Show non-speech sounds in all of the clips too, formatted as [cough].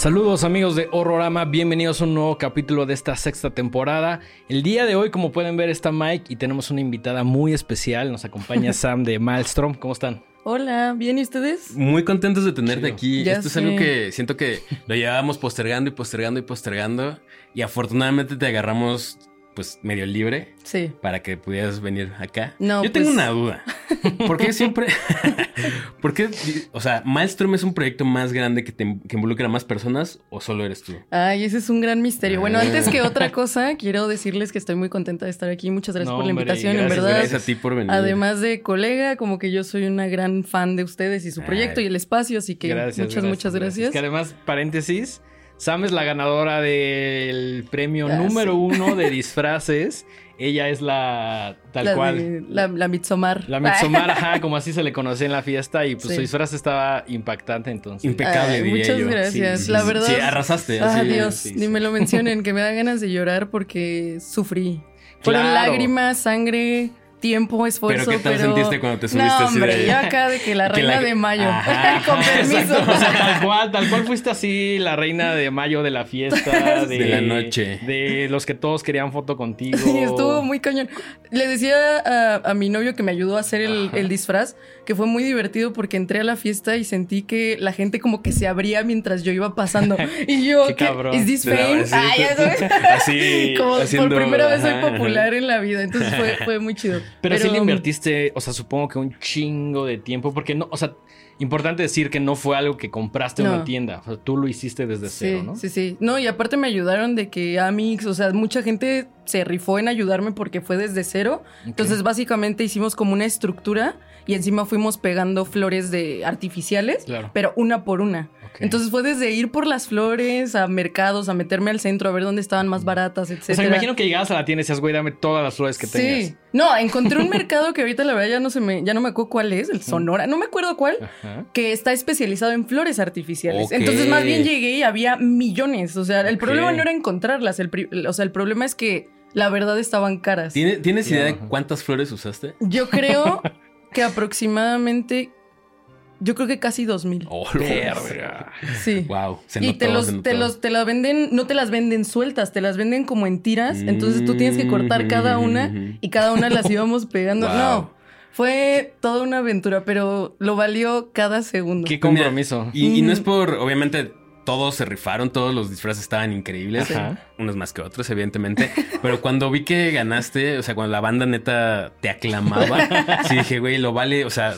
Saludos amigos de Horrorama, bienvenidos a un nuevo capítulo de esta sexta temporada. El día de hoy, como pueden ver, está Mike y tenemos una invitada muy especial. Nos acompaña [laughs] Sam de Maelstrom. ¿Cómo están? Hola, ¿bien y ustedes? Muy contentos de tenerte aquí. Ya Esto es algo que siento que lo llevábamos postergando y postergando y postergando. Y afortunadamente te agarramos pues medio libre Sí. para que pudieras venir acá. No, Yo tengo pues- una duda. [laughs] ¿Por qué siempre... [laughs] ¿Por qué? O sea, ¿Maelstrom es un proyecto más grande que, te, que involucra a más personas o solo eres tú? Ay, ese es un gran misterio. Bueno, Ah. antes que [laughs] otra cosa, quiero decirles que estoy muy contenta de estar aquí. Muchas gracias No, por la hombre, invitación, gracias, en verdad. Gracias a ti por venir. Además de colega, como que yo soy una gran fan de ustedes y su proyecto Ay. y el espacio, así que muchas, muchas gracias. Que además, paréntesis, Sam es la ganadora del premio Ah, número sí. uno de [laughs] disfraces. Ella es la tal la cual. de- la, la. La Midsommar, [laughs] ajá, como así se le conoce en la fiesta y pues Sí. su disfraz estaba impactante entonces. Impecable, Ay, diría muchas yo. gracias. Sí, la verdad. Sí, arrasaste. Ah, así, Dios, sí, ni sí. me lo [laughs] mencionen, que me da ganas de llorar porque sufrí. Fueron Claro. lágrimas, sangre, tiempo, esfuerzo. Pero ¿qué tal sentiste cuando te subiste no, así hombre, de- yo acá de que la [laughs] que reina la- de mayo. Ajá. [laughs] Con permiso. Exacto, o sea, tal cual, tal cual fuiste así la reina de mayo de la fiesta, [laughs] de, De la noche. de los que todos querían foto contigo. Sí, estuvo muy cañón. Le decía a, a mi novio que me ayudó a hacer el, disfraz que fue muy divertido porque entré a la fiesta y sentí que la gente como que se abría mientras yo iba pasando. Y yo, Qué ¿qué? cabrón. ¿Is this fame? Ah, ya sabes. Así, como haciendo- por primera vez soy ajá. popular en la vida. Entonces fue, fue muy chido. Pero, sí le invertiste, o sea, supongo que un chingo de tiempo, porque no, o sea, importante decir que no fue algo que compraste en una tienda, o sea, tú lo hiciste desde cero, ¿no? sí, sí. No, y aparte me ayudaron de que Amix, o sea, mucha gente se rifó en ayudarme porque fue desde cero. Entonces, básicamente hicimos como una estructura y encima fuimos pegando flores de artificiales, Claro. pero una por una. Entonces fue desde ir por las flores a mercados, a meterme al centro, a ver dónde estaban más baratas, O etcétera. sea, me imagino que llegabas a la tienda y decías, güey, dame todas las flores que Sí. tengas. No, encontré un mercado que ahorita la verdad ya no se me, ya no me acuerdo cuál es, el Sonora, no me acuerdo cuál, Ajá. que está especializado en flores artificiales. Entonces, más bien llegué y había millones. O sea, el problema no era encontrarlas. El, o sea, el problema es que la verdad estaban caras. ¿Tiene- ¿Tienes idea de cuántas flores usaste? Yo creo [laughs] que aproximadamente. Yo creo que casi dos mil. Oh, Verga. Sí. Wow, se y notó, te se los, notó. te los, te la venden, no te las venden sueltas, te las venden como en tiras. Entonces tú tienes que cortar cada una Mm. y cada una las íbamos pegando. Wow. No, fue toda una aventura, pero lo valió cada segundo. Qué mira, compromiso. Y, y no es por, obviamente, todos se rifaron, todos los disfraces estaban increíbles. Ajá. Unos más que otros, evidentemente. [laughs] Pero cuando vi que ganaste, o sea, cuando la banda neta te aclamaba, [laughs] sí dije, güey, lo vale, o sea,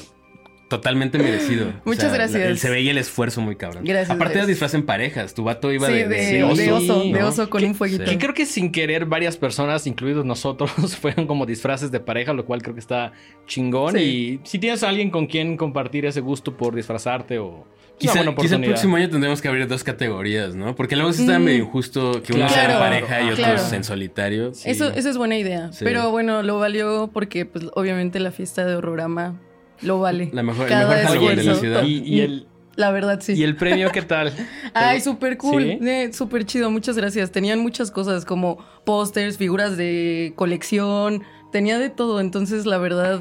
totalmente merecido. [laughs] O Muchas sea, gracias. la- el- se veía el esfuerzo muy cabrón. Gracias, Aparte de disfraz en parejas, tu vato iba Sí, de, de, de de oso, oso, de oso con ¿Qué- un fueguito. Que creo que sin querer varias personas, incluidos nosotros, [laughs] fueron como disfraces de pareja, lo cual creo que está chingón. Sí. Y si tienes a alguien con quien compartir ese gusto por disfrazarte o... Quizá, quizá el próximo año tendremos que abrir dos categorías, ¿no? Porque luego sí está Mm. medio injusto que unos Claro, sean pareja y otros claro. en solitario. Sí. Eso, esa es buena idea. Sí. Pero bueno, lo valió porque, pues, obviamente la fiesta de Horrorama lo vale. La mejor, el Cada mejor Halloween de la ciudad. Y, y el, La verdad, sí. ¿Y el premio qué tal? [laughs] Ay, súper cool. ¿Sí? Eh, súper chido. Muchas gracias. Tenían muchas cosas como pósters, figuras de colección. Tenía de todo. Entonces, la verdad,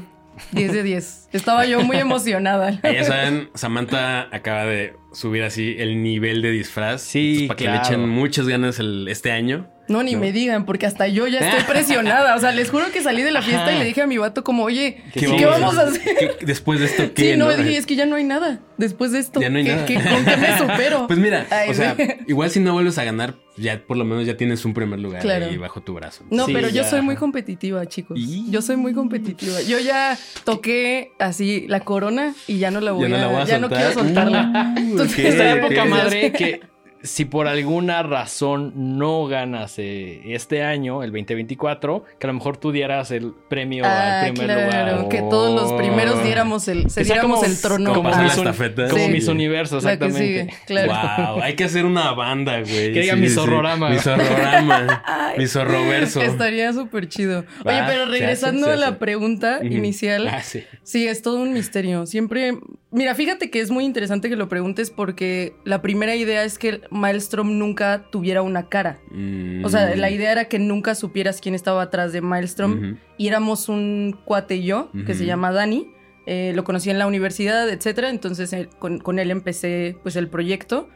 10 de 10. [laughs] Estaba yo muy emocionada. [laughs] Ya saben, Samantha acaba de subir así el nivel de disfraz. Sí, para claro. que le echen muchas ganas el, este año. No, ni No. me digan, porque hasta yo ya estoy [laughs] presionada. O sea, les juro que salí de la fiesta Ajá. y le dije a mi vato como, oye, ¿Qué ¿qué, vamos vamos a hacer? ¿Qué- después de esto, ¿qué? Sí, no, dije, es que ya no hay nada después de esto. Ya no hay ¿Qué- nada. qué- ¿Con qué me [laughs] supero? Pues mira, Ay, o sea, igual si no vuelves a ganar, ya por lo menos ya tienes un primer lugar Claro. ahí bajo tu brazo. No, Sí, pero yo soy muy competitiva, chicos. Y- Yo soy muy competitiva. Yo ya toqué así la corona y ya no la voy Ya no a, la voy a ya no quiero soltarla. Uh, Entonces, ok, Esta ok. época madre que si por alguna razón no ganas eh, este año, el 2024, que a lo mejor tú dieras el premio Ah, al primer claro, lugar. que todos los primeros diéramos el, se diéramos como- el trono. Como, la Miss, Un- estafeta. como Sí. Miss Universo, La que exactamente. sigue, claro. Wow, hay que hacer una banda, güey. Que diga mi zorrorama. Mi zorrorama. Mi zorroverso. Estaría súper chido. Oye, Va, pero regresando hace, a la pregunta Ujú. inicial, Ah, sí. Sí, es todo un misterio. Siempre. Mira, fíjate que es muy interesante que lo preguntes porque la primera idea es que Maelstrom nunca tuviera una cara. Mm. O sea, la idea era que nunca supieras quién estaba atrás de Maelstrom. Y éramos un cuate y yo, que se llama Dani. Eh, lo conocí en la universidad, etcétera. Entonces eh, con, con él empecé pues el proyecto.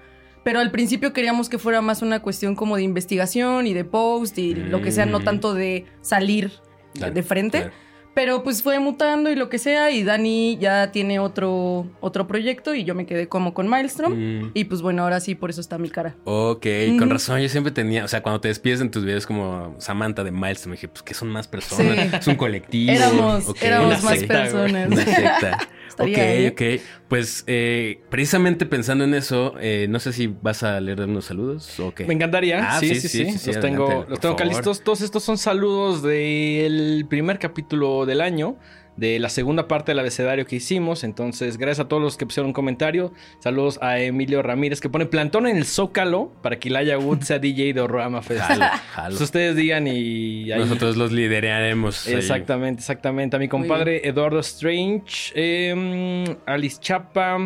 Pero al principio queríamos que fuera más una cuestión como de investigación y de post y lo que sea, no Mm. tanto de salir Claro, de frente. claro. Pero pues fue mutando y lo que sea. Y Dani ya tiene otro, otro proyecto y yo me quedé como con Maelstrom. Mm. Y pues bueno, ahora sí, por eso está mi cara. Ok, con razón, yo siempre tenía, o sea, cuando te despides en tus videos como Samantha de me dije, pues que son más personas, Sí. es un colectivo. Éramos, éramos más secta, personas. Una secta. [laughs] Estaría, ok, ¿eh? ok. Pues eh, precisamente pensando en eso, eh, no sé si vas a leer unos saludos o qué. Me encantaría. Ah, sí, sí, sí, sí, sí. sí, sí, los adelante, tengo, los tengo acá favor. listos. Todos estos son saludos del primer capítulo del año. De la segunda parte del abecedario que hicimos. Entonces, gracias a todos los que pusieron un comentario. Saludos a Emilio Ramírez que pone plantón en el Zócalo para que Ilaya Wood sea DJ de Horrorama Fest. Jalo, jalo. Pues ustedes digan y ahí- Nosotros los lideraremos. ahí. Exactamente, exactamente. A mi compadre Eduardo Strange, eh, Alice Chapa,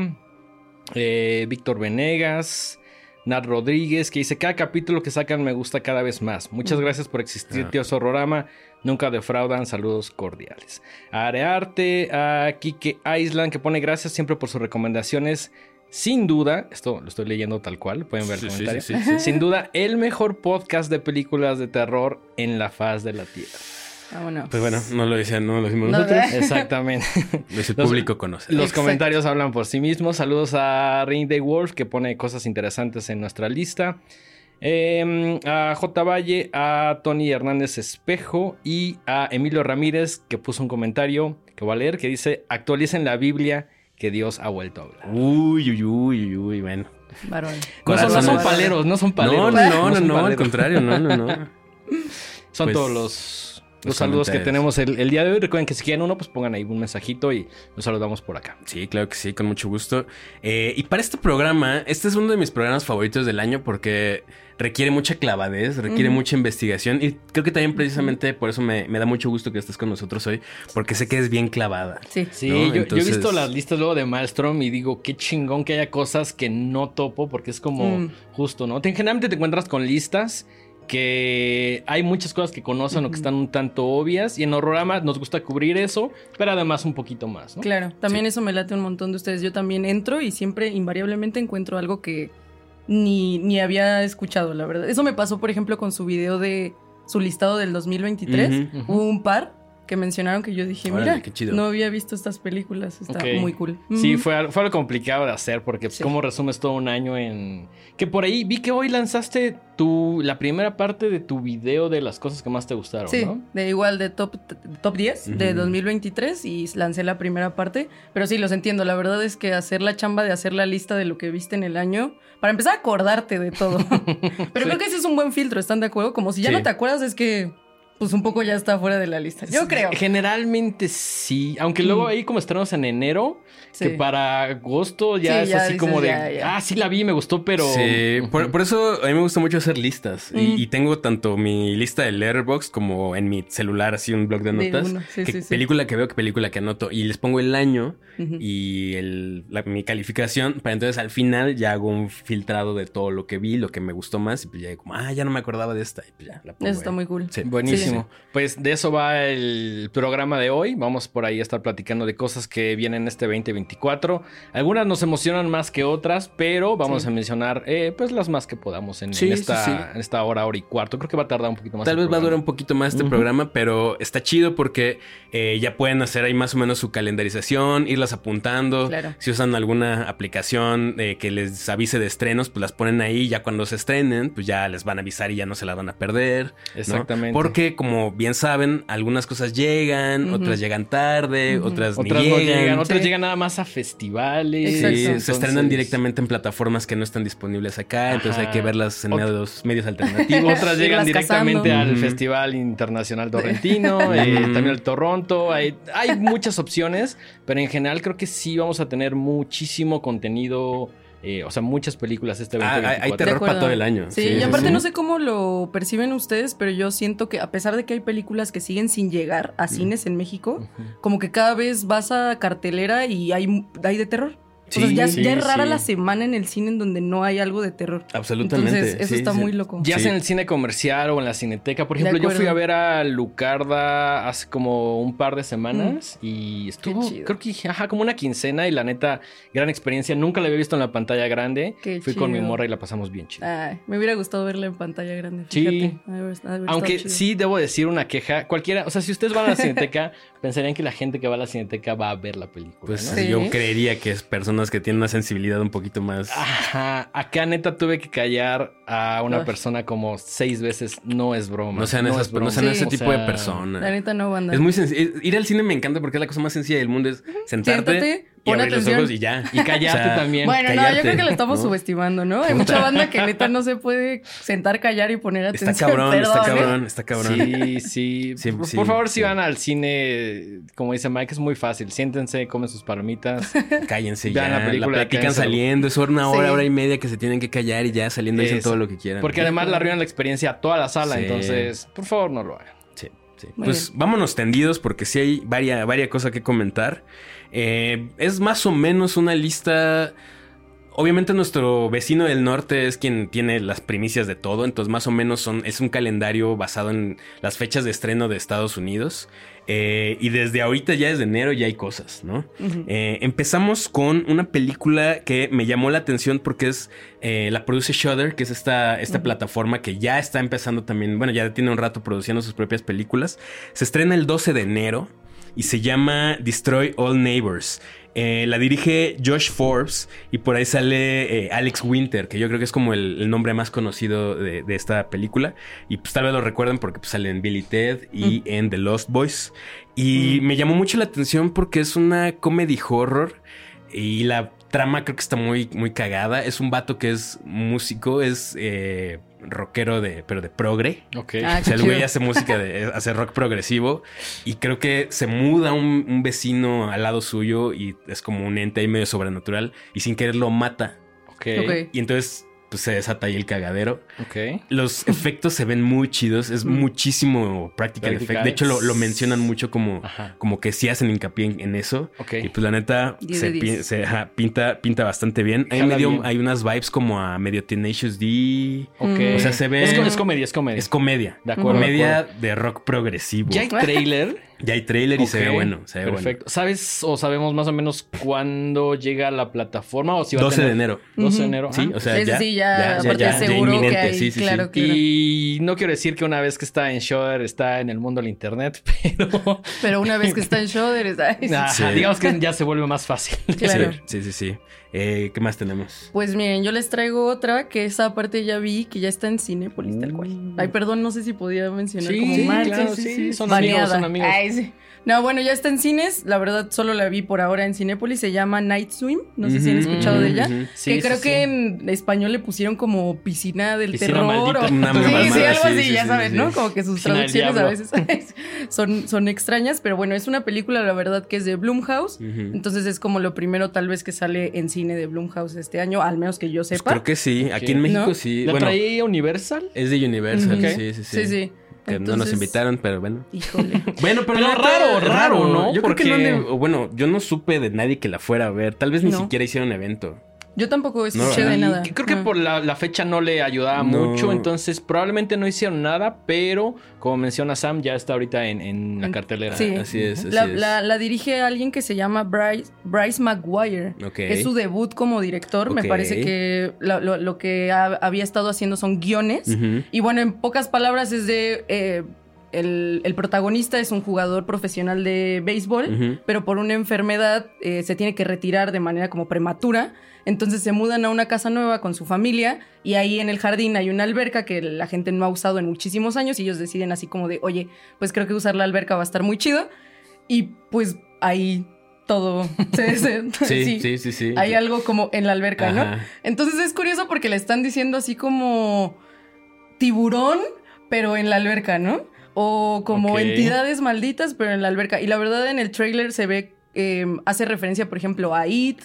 eh, Víctor Venegas, Nat Rodríguez, que dice: Cada capítulo que sacan me gusta cada vez más. Muchas Mm. gracias por existir, Ah. tío Zorrorama. Nunca defraudan. Saludos cordiales. A Arearte, a Kike Island, que pone gracias siempre por sus recomendaciones. Sin duda, esto lo estoy leyendo tal cual, pueden ver el Sí, comentario. sí, sí, sí. Sin duda, el mejor podcast de películas de terror en la faz de la tierra. Vámonos. Pues bueno, no lo decían, no lo decimos No, nosotros. ¿verdad? Exactamente. [laughs] El Los- público conoce. Los Exacto. comentarios hablan por sí mismos. Saludos a Ring Day Wolf que pone cosas interesantes en nuestra lista. Eh, a J. Valle, a Tony Hernández Espejo y a Emilio Ramírez que puso un comentario que voy a leer que dice actualicen la Biblia que Dios ha vuelto a hablar. Uy, uy, uy, uy, uy, bueno. Varón. No son, no paleros, no son No, paleros. no, no, no, son no, al contrario, no, no, no. [laughs] Son Pues, todos los, los saludos que tenemos el, el día de hoy. Recuerden que si quieren uno, pues pongan ahí un mensajito y los saludamos por acá. Sí, claro que sí, con mucho gusto. Eh, y para este programa, este es uno de mis programas favoritos del año porque requiere mucha clavadez, requiere mucha investigación y creo que también precisamente por eso me, me da mucho gusto que estés con nosotros hoy, porque sé que es bien clavada. Sí. Sí, ¿no? yo, yo he visto las listas luego de Maelstrom y digo, qué chingón que haya cosas que no topo porque es como Mm. justo, ¿no? Te- generalmente te encuentras con listas que hay muchas cosas que conocen o que están un tanto obvias y en Horrorama nos gusta cubrir eso, pero además un poquito más, ¿no? Claro, también eso me late un montón de ustedes. Yo también entro y siempre invariablemente encuentro algo que ni, ni había escuchado, la verdad. Eso me pasó, por ejemplo, con su video de su listado del 2023. Ujú, ujú. Hubo un par que mencionaron que yo dije, Órale, mira, qué chido. no había visto estas películas. Está Ok. muy cool. Sí, fue, fue algo complicado de hacer porque pues, Sí. cómo resumes todo un año en... Que por ahí vi que hoy lanzaste tu, la primera parte de tu video de las cosas que más te gustaron, Sí, ¿no? de igual de top, top 10 de Ujú. 2023 y lancé la primera parte. Pero sí, los entiendo. La verdad es que hacer la chamba de hacer la lista de lo que viste en el año, para empezar a acordarte de todo. [laughs] Pero creo que ese es un buen filtro, ¿están de acuerdo? Como si ya Sí. no te acuerdas, es que pues un poco ya está fuera de la lista. Yo creo. Generalmente sí, aunque luego Mm. ahí como estrenos en enero, Sí. que para agosto ya Sí, es ya así dices, como de, ya, ya. ah, sí la vi, me gustó, pero... Sí, por, por eso a mí me gusta mucho hacer listas. Y- Mm. Y, tengo tanto mi lista de Letterboxd como en mi celular, así un blog de notas. sí, que sí, sí. película que veo, que película que anoto. Y les pongo el año y el, la- mi calificación. Para entonces al final ya hago un filtrado de todo lo que vi, lo que me gustó más. Y pues ya como, ah, ya no me acordaba de esta. Y pues ya la pongo. Eso está ahí. muy cool. Sí. Buenísimo. Pues de eso va el programa de hoy. Vamos por ahí a estar platicando de cosas que vienen este 2024. Algunas nos emocionan más que otras, pero vamos Sí. a mencionar eh, pues las más que podamos en, Sí, en sí, esta, sí. en esta hora, hora y cuarto. Creo que va a tardar un poquito más. Tal vez va a durar un poquito más este programa, pero está chido porque eh, ya pueden hacer ahí más o menos su calendarización, irlas apuntando. Claro. Si usan alguna aplicación eh, que les avise de estrenos, pues las ponen ahí. Ya cuando se estrenen, pues ya les van a avisar y ya no se las van a perder. ¿no? Exactamente. Porque, como bien saben, algunas cosas llegan, otras llegan tarde, Ujú. otras, ni Otras no llegan. llegan, otras Sí. llegan nada más a festivales. Sí, se estrenan directamente en plataformas que no están disponibles acá, entonces hay que verlas en Ot- medios, medios alternativos. [laughs] Otras llegan directamente cazando. al. Festival Internacional Torrentino, [laughs] eh, Ujú. también el Toronto. Hay, hay muchas opciones, pero en general creo que sí vamos a tener muchísimo contenido, eh, o sea, muchas películas este Ah, hay- 2024. hay De terror para todo el año. Sí, Sí, y aparte sí. no sé cómo lo perciben ustedes, pero yo siento que a pesar de que hay películas que siguen sin llegar a cines en México, como que cada vez vas a cartelera y hay, hay de terror. O sea, Sí, ya, sí, ya es rara sí. la semana en el cine en donde no hay algo de terror. Absolutamente. Entonces, eso sí, está sí. muy loco. Ya Sí. sea en el cine comercial o en la cineteca. Por ejemplo, yo fui a ver a Lucarda hace como un par de semanas y estuvo, chido. creo que, ajá, como una quincena y la neta, gran experiencia. Nunca la había visto en la pantalla grande. Qué fui con mi morra y la pasamos bien chido. Ay, me hubiera gustado verla en pantalla grande. Sí. Fíjate. Haber- haber Aunque sí debo decir una queja. Cualquiera, o sea, si ustedes van a la [laughs] cineteca, pensarían que la gente que va a la cineteca va a ver la película. Pues ¿no? Sí. yo creería que es personas que tienen una sensibilidad un poquito más. Ajá, acá neta tuve que callar a una Ay. persona como seis veces. No es broma. no sean, esas, es broma. no sean Sí. ese O tipo de personas. La neta no, banda. Es muy sencillo. Ir al cine me encanta porque es la cosa más sencilla del mundo. Es sentarte Siéntate, y pon abrir atención. los ojos y ya. Y callarte también. Bueno, no, yo creo que lo estamos ¿no? subestimando, ¿no? Hay mucha banda que neta no se puede sentar, callar y poner atención. Está cabrón, está Perdón, ¿eh? cabrón, está cabrón. Sí, sí. Sí, por, sí, por favor, si van al cine, como dice Mike, es muy fácil. Siéntense, comen sus palomitas. [laughs] Cállense Vean ya. la película, platican quédense. saliendo. Es una hora, Sí. hora y media que se tienen que callar y ya saliendo dicen todo lo que quieran. Porque además le arruinan la experiencia a toda la sala. Sí. Entonces, por favor, no lo hagan. Sí, sí. Muy Pues vámonos tendidos porque sí hay varias, varias cosas que comentar. Eh, es más o menos una lista. Obviamente nuestro vecino del norte es quien tiene las primicias de todo, entonces más o menos son, es un calendario basado en las fechas de estreno de Estados Unidos. Eh, y desde ahorita, ya desde enero, ya hay cosas, ¿no? Eh, empezamos con una película que me llamó la atención porque es eh, la produce Shudder, que es esta, plataforma que ya está empezando también, bueno, ya tiene un rato produciendo sus propias películas. Se estrena el 12 de enero y se llama Destroy All Neighbors. Eh, la dirige Josh Forbes y por ahí sale eh, Alex Winter, que yo creo que es como el, el nombre más conocido de, de esta película. Y pues tal vez lo recuerden porque pues, sale en Billy Ted y en The Lost Boys. Y me llamó mucho la atención porque es una comedy horror y la trama creo que está muy, muy cagada. Es un vato que es músico, es eh, rockero de, pero de progre. Ok. Ah, O sea, el güey hace música, de, [laughs] hace rock progresivo y creo que se muda un, un vecino al lado suyo y es como un ente ahí medio sobrenatural y sin querer lo mata. ok. Ok. Y entonces pues se desata ahí el cagadero. Ok. Los [laughs] efectos se ven muy chidos, es Mm. muchísimo practical Practical. effect. De hecho lo, lo mencionan mucho como, Ajá. como que sí hacen hincapié en, en eso. Ok. Y pues la neta se, de pi- diez. se- ajá, pinta, pinta bastante bien. Hay, Jala medio- bien. hay unas vibes como a medio Tenacious D. O sea, se ve- Es, co- es comedia, es comedia. Es comedia. De acuerdo, de Comedia acuerdo. de rock progresivo. Ya hay trailer. Ya hay trailer y se Ok, ve bueno. Se ve Perfecto. ¿Sabes o sabemos más o menos cuándo llega a la plataforma? O si bueno. va a 12 de tener- enero. 12 de enero. Sí, o sea, ya. sí, ya, aparte seguro que hay, claro que- Y no quiero decir que una vez que está en Shudder está en el mundo del internet, [laughs] pero Pero una vez que está en Shudder, es- ay, sí. Ajá, Sí. digamos que ya se vuelve más fácil. [laughs] Claro. Sí, sí, sí. sí. Eh, ¿Qué más tenemos? Pues miren, yo les traigo otra que esa parte ya vi que ya está en Cinépolis tal cual. Mm. Ay, perdón, no sé si podía mencionar Sí, como sí, marca. claro, sí, son Baneada. amigos, son amigos. Ay, sí. No, bueno, ya está en cines. La verdad, solo la vi por ahora en Cinépolis. Se llama Night Swim. No sé si han escuchado de ella. ujú. Sí, que sí, creo sí. que en español le pusieron como piscina del Piscina terror. maldita. o- Una [laughs] sí, mamada, sí, algo sí, así, sí, ya sí, sabes, sí. ¿no? Como que sus Piscina traducciones a veces [laughs] son, son extrañas. Pero bueno, es una película, la verdad, que es de Blumhouse. Entonces es como lo primero tal vez que sale en cine de Blumhouse este año, al menos que yo Pues sepa. creo que sí. Aquí en México ¿No? sí. ¿La Bueno, traía Universal? es de Universal. Sí, sí. Sí, sí. Que no nos invitaron, pero bueno. Híjole. [laughs] Bueno, pero, Pero neta, raro, raro, ¿no? Yo creo que no Porque- le- o bueno, yo no supe de nadie que la fuera a ver. Tal vez ni No. siquiera hicieron evento. Yo tampoco escuché de nada. Creo que por la, la fecha no le ayudaba No. mucho, entonces probablemente no hicieron nada, pero como menciona Sam, ya está ahorita en, en la cartelera. Sí. Así es, así La, es. la- la dirige alguien que se llama Bryce, Bryce Maguire. Ok. Es su debut como director. Me parece que lo, lo- lo que ha- había estado haciendo son guiones. Y bueno, en pocas palabras es de... eh, el, el protagonista es un jugador profesional de béisbol, pero por una enfermedad eh, se tiene que retirar de manera como prematura. Entonces se mudan a una casa nueva con su familia y ahí en el jardín hay una alberca que la gente no ha usado en muchísimos años y ellos deciden así como de, oye, pues creo que usar la alberca va a estar muy chido. Y pues ahí todo... [laughs] se- se- Sí, sí, sí, sí. Hay algo como en la alberca, ¿no? Entonces es curioso porque le están diciendo así como tiburón, pero en la alberca, ¿no? O como entidades malditas, pero en la alberca. Y la verdad en el trailer se ve, eh, hace referencia, por ejemplo, a It,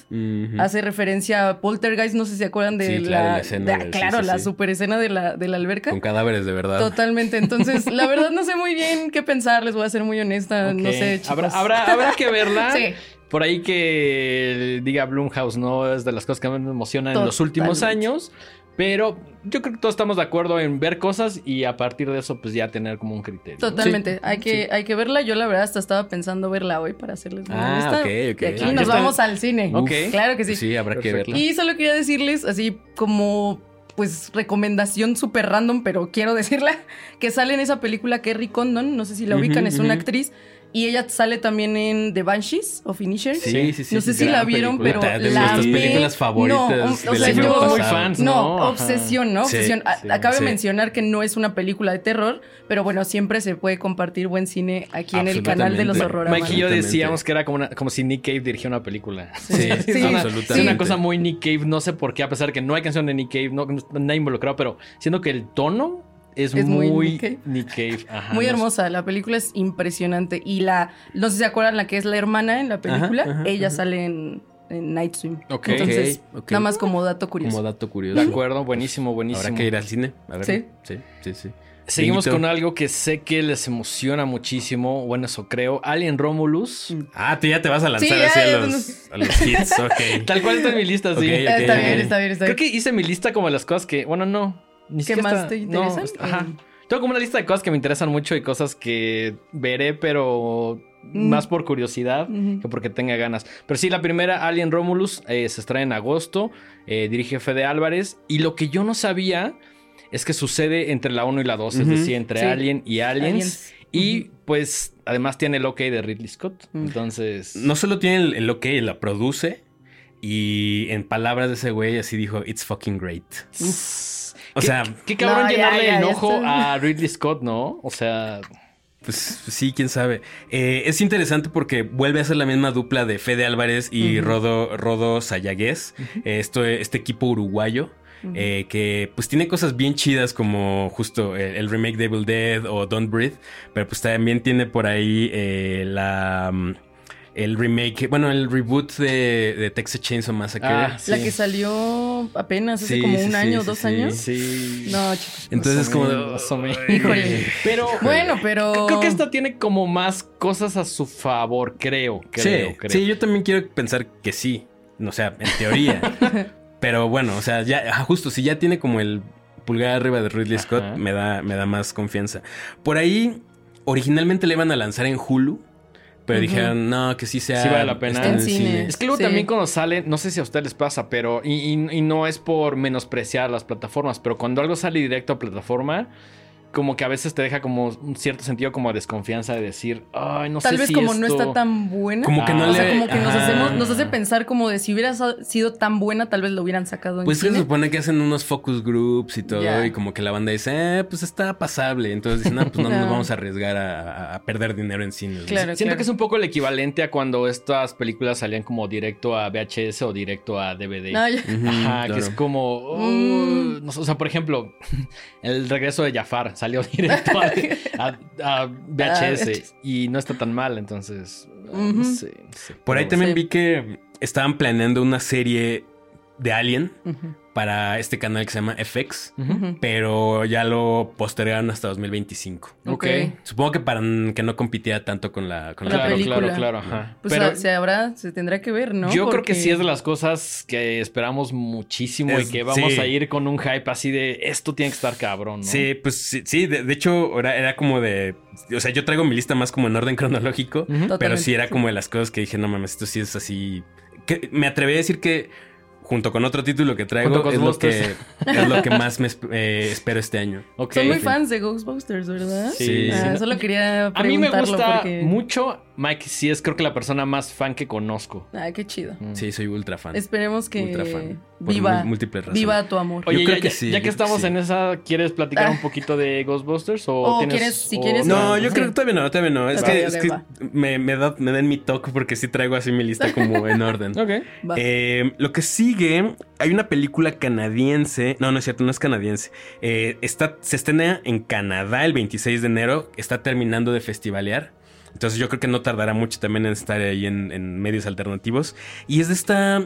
hace referencia a Poltergeist, no sé si se acuerdan de Sí, la, claro, la escena de- del- claro, sí, la sí. super escena de la, de la alberca. Con cadáveres de verdad. Totalmente. Entonces, [laughs] la verdad no sé muy bien qué pensar, les voy a ser muy honesta. No sé, chicos. Habrá, habrá, habrá que verla. [laughs] Sí. por ahí que diga Blumhouse no es de las cosas que más me emocionan en los últimos años. Pero yo creo que todos estamos de acuerdo en ver cosas y a partir de eso, pues ya tener como un criterio. ¿no? Totalmente, Sí, hay, que, sí. hay que verla. Yo la verdad hasta estaba pensando verla hoy para hacerles muy Ah, honesta. ok, ok. Y aquí Ah, nos está. vamos al cine. Ok. Claro que sí. Sí, habrá que Perfecto. verla. Y solo quería decirles, así como, pues, recomendación súper random, pero quiero [laughs] decirla, que sale en esa película Kerry Condon, no sé si la ubican, es una actriz, y ella sale también en The Banshees of Inisherin. Sí, sí, sí. no sé si la vieron, película. pero de la nuestras amé. películas favoritas No, o del sea, año yo- pasado. Muy fans, No, ¿no? Obsesión, ¿no? Sí, Obsesión. Sí, Acabe sí. mencionar que no es una película de terror, pero bueno, siempre se puede compartir buen cine aquí en el canal de los Absolutamente. horror. Mike y yo decíamos que era como, una- como si Nick Cave dirigiera una película. Sí, Sí, [laughs] absolutamente. es una cosa muy Nick Cave, no sé por qué, a pesar de que no hay canción de Nick Cave, no, no nadie involucrado, pero siendo que el tono es, Es muy muy, Nick Cave. Nick Cave. [laughs] ajá, Muy no sé. hermosa, la película es impresionante. Y la, no sé si se acuerdan, la que es la hermana en la película, Ajá, ajá, ella ajá. sale en, en Night Swim. Ok. Entonces, nada más como dato curioso. Como dato De curioso. acuerdo, buenísimo, buenísimo. Habrá que ir al cine. A ver. Sí. Sí, sí, sí. Seguimos con algo que sé que les emociona muchísimo, bueno, eso creo, Alien Romulus. Ah, tú ya te vas a lanzar Sí, así ya, a, los, a los hits. [laughs] Ok. Tal cual está en mi lista, sí. Está bien, está bien, está Creo bien. que hice mi lista como de las cosas que, bueno, no. Ni ¿Qué más está- te no, interesan? está- ajá. Mm. Tengo como una lista de cosas que me interesan mucho y cosas que veré, pero Mm. más por curiosidad Ujú. que porque tenga ganas. Pero sí, la primera, Alien Romulus, eh, se extrae en agosto. eh, dirige Fede Álvarez. Y lo que yo no sabía es que sucede entre la 1 y la 2, es decir, entre Sí. Alien y Aliens. Aliens. Y pues además tiene el ok de Ridley Scott. Mm. Entonces. No solo tiene el, el ok, la produce. Y en palabras de ese güey, así dijo: It's fucking great. O ¿Qué- sea, Qué cabrón No, ya, llenarle ya, el ya ojo está. a Ridley Scott, ¿no? O sea. Pues sí, quién sabe. Eh, es interesante porque vuelve a ser la misma dupla de Fede Álvarez y Ujú. Rodo, Rodo Sayagués, eh, esto, este equipo uruguayo. eh, que pues tiene cosas bien chidas como justo el, el remake de Evil Dead o Don't Breathe, pero pues también tiene por ahí eh, la mm, el remake, bueno, el reboot de, de Texas Chainsaw Massacre. Ah, La sí. que salió apenas hace Sí, como sí, un sí, año, sí, dos sí. años. Sí. No, chicos. Entonces Más o como de, menos, más o menos. Híjole. Pero. [laughs] Bueno, pero. Creo que esta tiene como más cosas a su favor, creo. creo, sí, creo. sí, yo también quiero pensar que sí. O sea, en teoría. [laughs] Pero bueno, o sea, ya ah, justo si ya tiene como el pulgar arriba de Ridley Scott, me da, me da más confianza. Por ahí, originalmente le iban a lanzar en Hulu, pero dijeron, no, que sí sea. Sí vale la pena. esté en En el cine. cine. Es que luego Sí. también cuando sale, no sé si a ustedes les pasa, pero. Y, y- y no es por menospreciar las plataformas, pero cuando algo sale directo a plataforma, como que a veces te deja como un cierto sentido como de desconfianza de decir, ay, no Tal sé vez si como no está tan buena. Como que no Ah. o le. sea, como que nos hacemos, nos hace pensar como de si hubiera sido tan buena, tal vez lo hubieran sacado en Pues se cine. supone que hacen unos focus groups y todo, y como que la banda dice, eh, pues está pasable. Entonces dicen, no, pues no [laughs] nos No. vamos a arriesgar a, perder dinero en cines. ¿no? Claro. Siento que es un poco el equivalente a cuando estas películas salían como directo a VHS o directo a DVD. No, ya- Ujú, Ajá, que es como. oh, Mm. no o sea, por ejemplo, [laughs] el regreso de Jafar salió [laughs] directo a, a- a VHS y no está tan mal, entonces. Ujú. No sé, no sé. Por ahí también Sí. vi que estaban planeando una serie de Alien para este canal que se llama FX, pero ya lo postergaron hasta 2025. Ok. Supongo que para que no compitiera tanto con la, con la La Claro, película. claro, claro, ajá. Pues Pero se habrá, se tendrá que ver, ¿no? yo creo que sí es de las cosas que esperamos muchísimo Es- y que vamos sí. a ir con un hype así de esto tiene que estar cabrón, ¿no? Sí, pues sí, sí, de, de hecho era, era como de... O sea, yo traigo mi lista más como en orden cronológico, pero Totalmente. sí era como de las cosas que dije, no mames, esto sí es así... Que me atreví a decir que junto con otro título que traigo es lo, que, Ghostbusters. es lo que [laughs] más me eh, espero este año. Ok. Son muy fans de Ghostbusters, ¿verdad? Sí. Ah, solo quería A mí me preguntarlo gusta porque... mucho. Mike sí es creo que la persona más fan que conozco. Ah, qué chido. Mm. Sí, soy ultra fan. Esperemos que Ultra fan. Viva, mú- múltiples razones. viva tu amor. Oye, Yo creo ya, que sí, ya que estamos sí. en esa, ¿quieres platicar Ah. un poquito de Ghostbusters? O, O tienes, quieres- si o- quieres- No, yo creo que todavía no, todavía no. Es que, ok, es que va. me, me, da, me den mi toque porque sí traigo así mi lista como en orden. [laughs] Ok. Eh, lo que sigue, hay una película canadiense. No, no es cierto, no es canadiense. Eh, está, se estrena en Canadá el 26 de enero. Está terminando de festivalear. Entonces yo creo que no tardará mucho también en estar ahí en, en medios alternativos. Y es de esta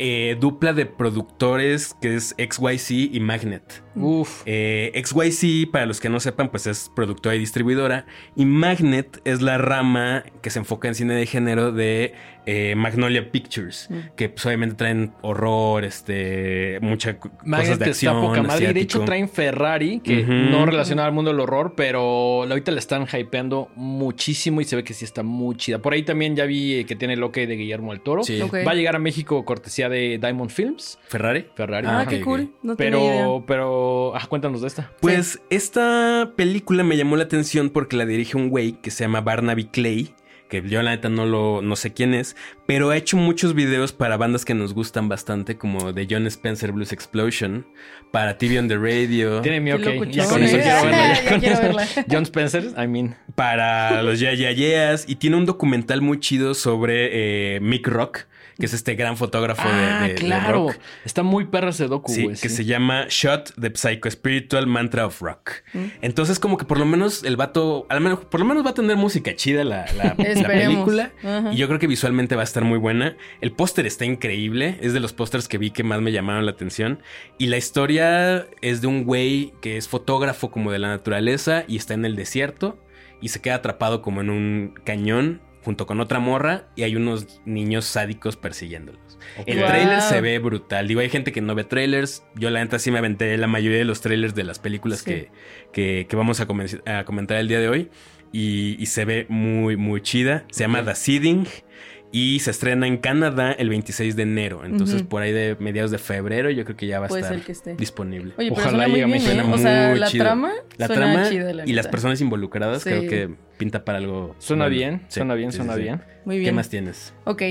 eh, dupla de productores que es XYZ y Magnet. Uf. Eh, XYZ, para los que no sepan, pues es productora y distribuidora. Y Magnet es la rama que se enfoca en cine de género de eh, Magnolia Pictures, Mm. que pues, obviamente traen horror, este, muchas cosas de está acción. poca madre. De hecho, traen Ferrari, que no relaciona al mundo del horror, pero ahorita le están hypeando muchísimo y se ve que sí está muy chida. Por ahí también ya vi eh, que tiene el OK de Guillermo del Toro. Sí. Ok. Va a llegar a México cortesía de Diamond Films, Ferrari. Ferrari. Ah, Ah, qué cool. No tenía idea. pero, pero, ah, cuéntanos de esta. Pues esta película me llamó la atención porque la dirige un güey que se llama Barnaby Clay, que yo la neta no lo no sé quién es, pero ha hecho muchos videos para bandas que nos gustan bastante, como de John Spencer Blues Explosion, para TV on the Radio, Tiene mi OK. Ya con eso quiero verla. Ya con quiero eso. verla. John Spencer, I mean. para los Ya Ya Yeahs, y tiene un documental muy chido sobre eh, Mick Rock, que es este gran fotógrafo de- Ah, de, de claro. rock. Está muy perra ese docu, Sí, güey. que sí. se llama Shot the Psycho Spiritual Mantra of Rock. Mm. Entonces, como que por lo menos el vato, al menos, por lo menos va a tener música chida la, la- [laughs] película. Ajá. Y yo creo que visualmente va a estar muy buena. El póster está increíble. Es de los pósters que vi que más me llamaron la atención. Y la historia es de un güey que es fotógrafo como de la naturaleza y está en el desierto y se queda atrapado como en un cañón junto con otra morra y hay unos niños sádicos persiguiéndolos. El Wow. trailer se ve brutal. Digo, hay gente que no ve trailers. Yo la neta sí me aventé la mayoría de los trailers de las películas Sí. que, que, que vamos a, comen- a comentar el día de hoy. Y, y se ve muy, muy chida. Se llama. The Seeding. Y se estrena en Canadá el 26 de enero. Entonces, por ahí de mediados de febrero, yo creo que ya va a Puede estar ser que esté. disponible. Oye, pero Ojalá llegue a México. ¿eh? Suena O sea, muy la chido. trama La suena trama chida, la y las personas involucradas Sí. creo que pinta para algo. Suena bueno. bien, Sí, suena bien, sí, suena sí, sí. bien. Muy ¿Qué bien. más tienes? Ok.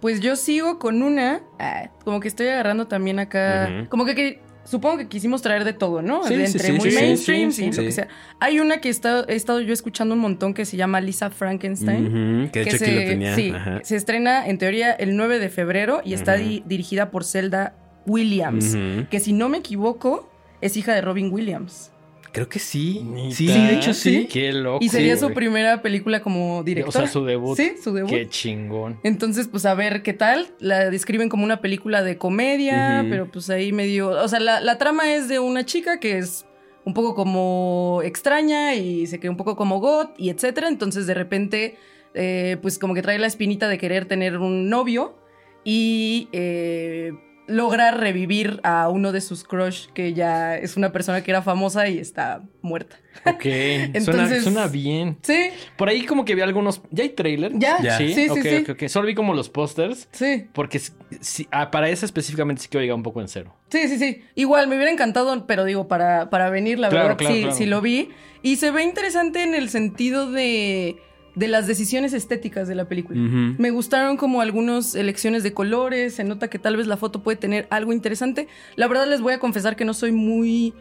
Pues yo sigo con una. ah, como que estoy agarrando también acá. Como que, que- supongo que quisimos traer de todo, ¿no? Sí, de entre sí, muy sí, sí, mainstream sí, y sí. lo que sea. Hay una que está- he estado yo escuchando un montón que se llama Lisa Frankenstein. Que de hecho se, aquí lo tenía. sí, Ajá. se estrena en teoría el 9 de febrero y está di- dirigida por Zelda Williams, que si no me equivoco es hija de Robin Williams. Creo que sí. Sí, de hecho sí. Qué loco. Y sería Sí, su primera película como O directora. sea, su debut. Sí, su debut. Qué chingón. Entonces, pues a ver qué tal. La describen como una película de comedia, pero pues ahí medio... O sea, la, la trama es de una chica que es un poco como extraña y se queda un poco como God y etcétera. Entonces, de repente, eh, pues como que trae la espinita de querer tener un novio y eh, lograr revivir a uno de sus crush que ya es una persona que era famosa y está muerta. Ok. [laughs] suena, Entonces- suena bien. Sí, Por ahí como que vi algunos... ¿Ya hay trailer? ya. Ya. Sí, Sí, sí, ok, sí. ok, ok. Solo vi como los pósters. Sí. Porque sí, ah, para esa específicamente sí quiero llegar un poco en cero. Sí, sí, sí. Igual me hubiera encantado, pero digo, para, para venir, la Claro, verdad, claro, sí, claro. sí lo vi. Y se ve interesante en el sentido de, de las decisiones estéticas de la película. Me gustaron como algunas elecciones de colores, se nota que tal vez la foto puede tener algo interesante. La verdad les voy a confesar que no soy muy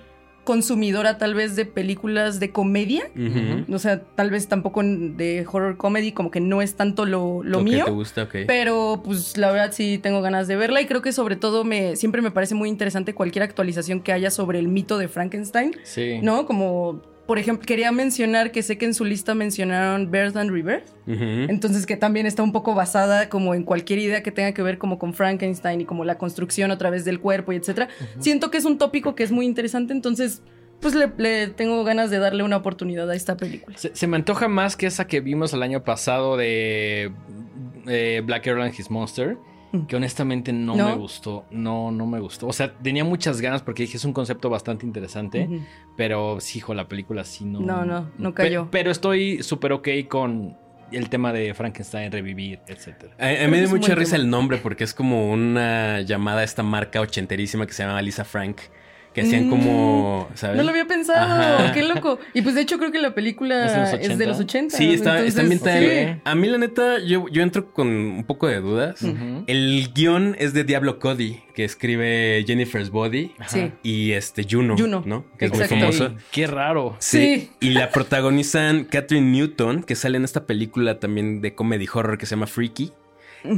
consumidora tal vez de películas de comedia. Ujú. O sea, tal vez tampoco de horror comedy, como que no es tanto lo, lo mío. te gusta. Pero pues la verdad sí tengo ganas de verla y creo que sobre todo me siempre me parece muy interesante cualquier actualización que haya sobre el mito de Frankenstein, Sí. ¿no? Como por ejemplo, quería mencionar que sé que en su lista mencionaron Birth and Rebirth, entonces que también está un poco basada como en cualquier idea que tenga que ver como con Frankenstein y como la construcción a través del cuerpo y etcétera. Siento que es un tópico que es muy interesante, entonces pues le, le tengo ganas de darle una oportunidad a esta película. Se, se me antoja más que esa que vimos el año pasado de eh, Black Earl and His Monster. Mm. Que honestamente no, ¿No? me gustó. No, no me gustó. O sea, tenía muchas ganas porque dije es un concepto bastante interesante. Pero sí, hijo, la película sí no. No, no, no Pe- cayó. pero estoy súper ok con el tema de Frankenstein, revivir, etcétera. A, mí me dio mucha risa tema. el nombre porque es como una llamada a esta marca ochenterísima que se llama Lisa Frank. Que hacían Mm, como, ¿sabes? No lo había pensado, Ajá. qué loco. Y pues de hecho creo que la película ¿Es de los es de los 80. Sí, está, está ambientada sí. en- A mí, la neta, yo, yo entro con un poco de dudas. El guion es de Diablo Cody, que escribe Jennifer's Body. Ajá. Y este Juno, Juno, ¿no? Que es exacto. muy famoso. Qué raro. Sí. Y la protagonizan Catherine Newton, que sale en esta película también de comedy horror que se llama Freaky.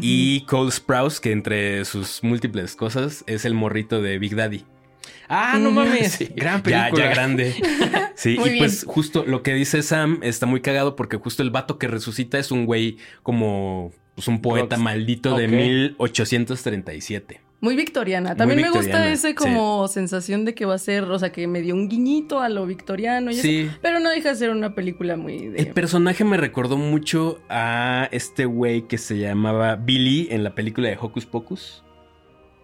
Y Cole Sprouse, que entre sus múltiples cosas es el morrito de Big Daddy. Ah, no mames. Sí. Gran Ya, película. ya grande. [laughs] Sí, Muy y pues justo lo que dice Sam está muy cagado porque justo el vato que resucita es un güey como pues, un poeta maldito de Ok. 1837. Muy victoriana. También me gusta victoriana, ese como sensación de que va a ser, o sea, que me dio un guiñito a lo victoriano y Sí. eso. Pero no deja de ser una película muy de... El personaje me recordó mucho a este güey que se llamaba Billy en la película de Hocus Pocus.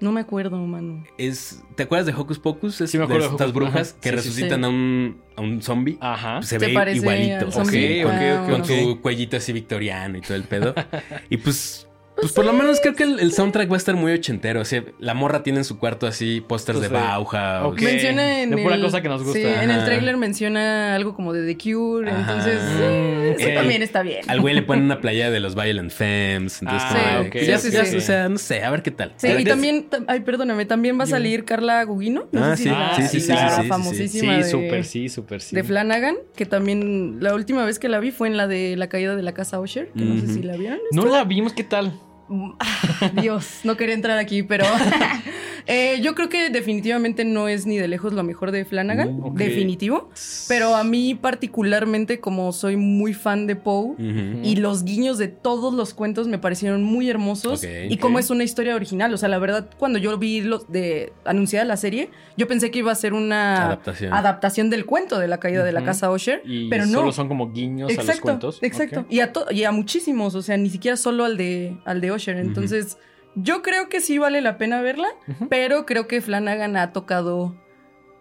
No me acuerdo, mano. Es, ¿Te acuerdas de Hocus Pocus? Es Sí, me acuerdo de de estas brujas que Sí, resucitan sí. A, un, a un zombie. Ajá. Se ¿Te ve igualito. al zombie? Ok, ok, Ah, ok, con su cuellito así victoriano y todo el pedo. [laughs] y pues, pues por lo menos creo que el, el soundtrack va a estar muy ochentero. O sea, la morra tiene en su cuarto así pósters de Pues, eh, Bauhaus. ok. Menciona en de pura el- cosa que nos gusta. Sí, en el tráiler menciona algo como de The Cure, Ajá. entonces Mm, eso también está bien. Al güey le ponen una playa de los Violent Femmes. Entonces, Ah, como de- ok, ya- sí, ya- sí. O sea, no sé, a ver qué tal. Sí, y también, tam- ay, perdóname, también va a salir Carla Gugino. No Ah, sé si sí, la, sí, sí, sí, la sí, sí, sí. famosísima Sí, de, súper, sí, súper, sí. de Flanagan, que también la última vez que la vi fue en la de la caída de la casa Usher, que no sé si la vieron. No la vimos, ¿qué tal? [laughs] Dios, no quería entrar aquí, pero [laughs] eh, yo creo que definitivamente no es ni de lejos lo mejor de Flanagan, definitivo. Pero a mí particularmente, como soy muy fan de Poe, y los guiños de todos los cuentos me parecieron muy hermosos. Y como es una historia original. O sea, la verdad, cuando yo vi los de anunciada la serie, yo pensé que iba a ser una Adaptación. adaptación del cuento de la caída de la casa Usher. Y pero no. solo son como guiños a los Exacto, cuentos. exacto. Y, a y a muchísimos, o sea, ni siquiera solo al de, al de Usher. Entonces, yo creo que sí vale la pena verla, pero creo que Flanagan ha tocado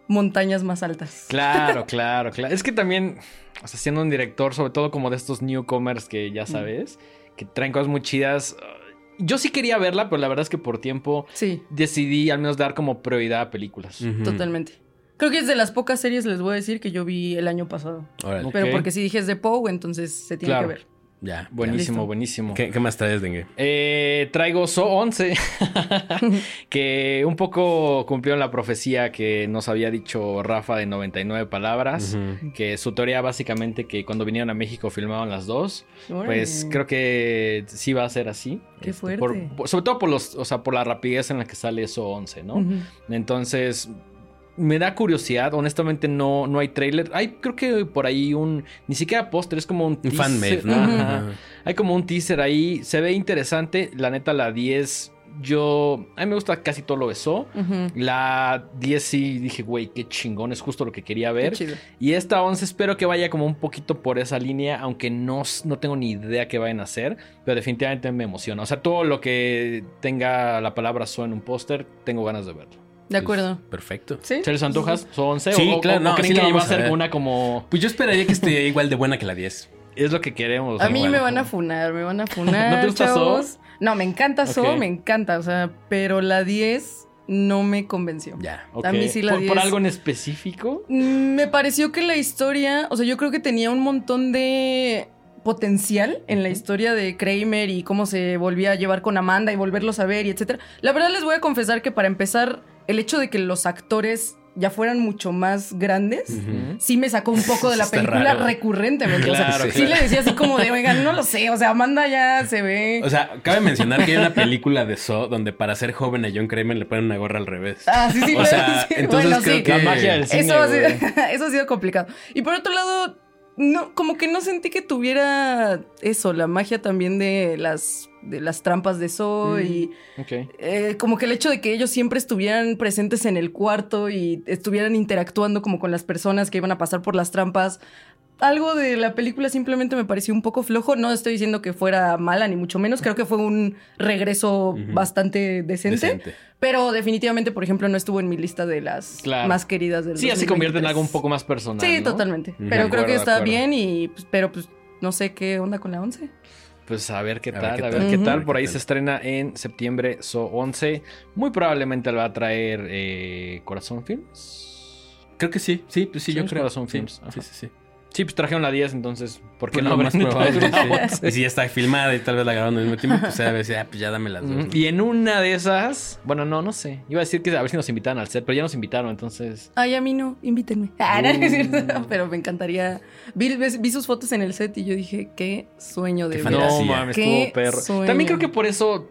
montañas más altas. Claro, [laughs] claro, claro. Es que también, o sea, siendo un director, sobre todo como de estos newcomers que ya sabes, que traen cosas muy chidas. uh, Yo sí quería verla, pero la verdad es que por tiempo Sí, decidí al menos dar como prioridad a películas. Totalmente. Creo que es de las pocas series, les voy a decir, que yo vi el año pasado. Ok. Pero porque si dije es de Poe, entonces se tiene Claro. que ver. Ya. Buenísimo, Listo. buenísimo. ¿Qué, qué más traes, Dengue? Eh, traigo So 11, [laughs] que un poco cumplió la profecía que nos había dicho Rafa de 99 palabras. Que su teoría básicamente que cuando vinieron a México filmaban las dos. Pues creo que sí va a ser así. Qué Este, fuerte. por- por- sobre todo por los, o sea, por la rapidez en la que sale eso 11, ¿no? Entonces, me da curiosidad. Honestamente, no, no hay trailer. Hay, creo que por ahí un. Ni siquiera póster, es como un Un fanmade, teaser. ¿no? Ajá. Ajá. Hay como un teaser ahí. Se ve interesante. La neta, la 10. Yo. A mí me gusta casi todo lo de Saw. Ujú. La 10 sí dije, güey, qué chingón, es justo lo que quería Qué ver. chido. Y esta 11 espero que vaya como un poquito por esa línea, aunque no, no tengo ni idea qué vayan a hacer, pero definitivamente me emociona. O sea, todo lo que tenga la palabra So en un póster, tengo ganas de verlo. De acuerdo. Pues, perfecto. ¿Sí? ¿Se les antojas So 11? Sí, o, claro, o no, creen sí que va a ser una como... Pues yo esperaría que esté igual de buena que la 10. Es lo que queremos. A mí igual. me van a funar, me van a funar. [laughs] ¿No te gusta chavos. No, me encanta So, Ok. me encanta, o sea, pero la 10 no me convenció. Ya. Ok. A mí sí la ¿Por, por 10. algo en específico? Mm, Me pareció que la historia, o sea, yo creo que tenía un montón de potencial en la historia de Kramer y cómo se volvía a llevar con Amanda y volverlos a ver y etcétera. La verdad les voy a confesar que para empezar, el hecho de que los actores ya fueran mucho más grandes, sí me sacó un poco de la película raro. recurrentemente. o sea, sí claro. le decía así como de, oigan, no lo sé, o sea, Amanda ya se ve... O sea, cabe mencionar que hay una película de So donde para ser joven a John Kramer le ponen una gorra al revés. Ah, sí, sí, o sea, [laughs] sí. entonces Bueno, creo sí. que... La magia del cine, Eso ha, sido, [laughs] eso ha sido complicado. Y por otro lado, no, como que no sentí que tuviera eso, la magia también de las, de las trampas de So Mm. eh, como que el hecho de que ellos siempre estuvieran presentes en el cuarto y estuvieran interactuando como con las personas que iban a pasar por las trampas. Algo de la película simplemente me pareció un poco flojo. No estoy diciendo que fuera mala, ni mucho menos. Creo que fue un regreso bastante decente. Decente. Pero definitivamente, por ejemplo, no estuvo en mi lista de las Claro. más queridas del Sí, así convierte en 2023. algo un poco más personal. Sí, ¿no? totalmente. Pero creo que acuerdo, está bien y pues, pero pues no sé qué onda con la 11. Pues a ver qué A ver tal, qué a tal. ver qué tal. Por ahí ¿Qué se estrena en septiembre So 11. Muy probablemente le va a traer eh, Corazón Films. Creo que sí, sí, pues sí, Sí, yo creo. Corazón Films, Sí, sí, sí. Sí, pues trajeron la 10, entonces, ¿por qué Pues no lo más probable, traer una sí. 11? Y si ya está filmada y tal vez la grabaron al mismo tiempo, pues a veces, ah, pues ya dame las dos. ¿no? Y en una de esas, bueno, no, no sé. Iba a decir que a ver si nos invitaban al set, pero ya nos invitaron, entonces. Ay, a mí no, invítenme. [laughs] Ah, no, no es cierto, Uh. pero me encantaría. Vi, sus fotos en el set y yo dije, qué sueño de Qué. No mames, Qué estuvo perro. sueño. También creo que por eso.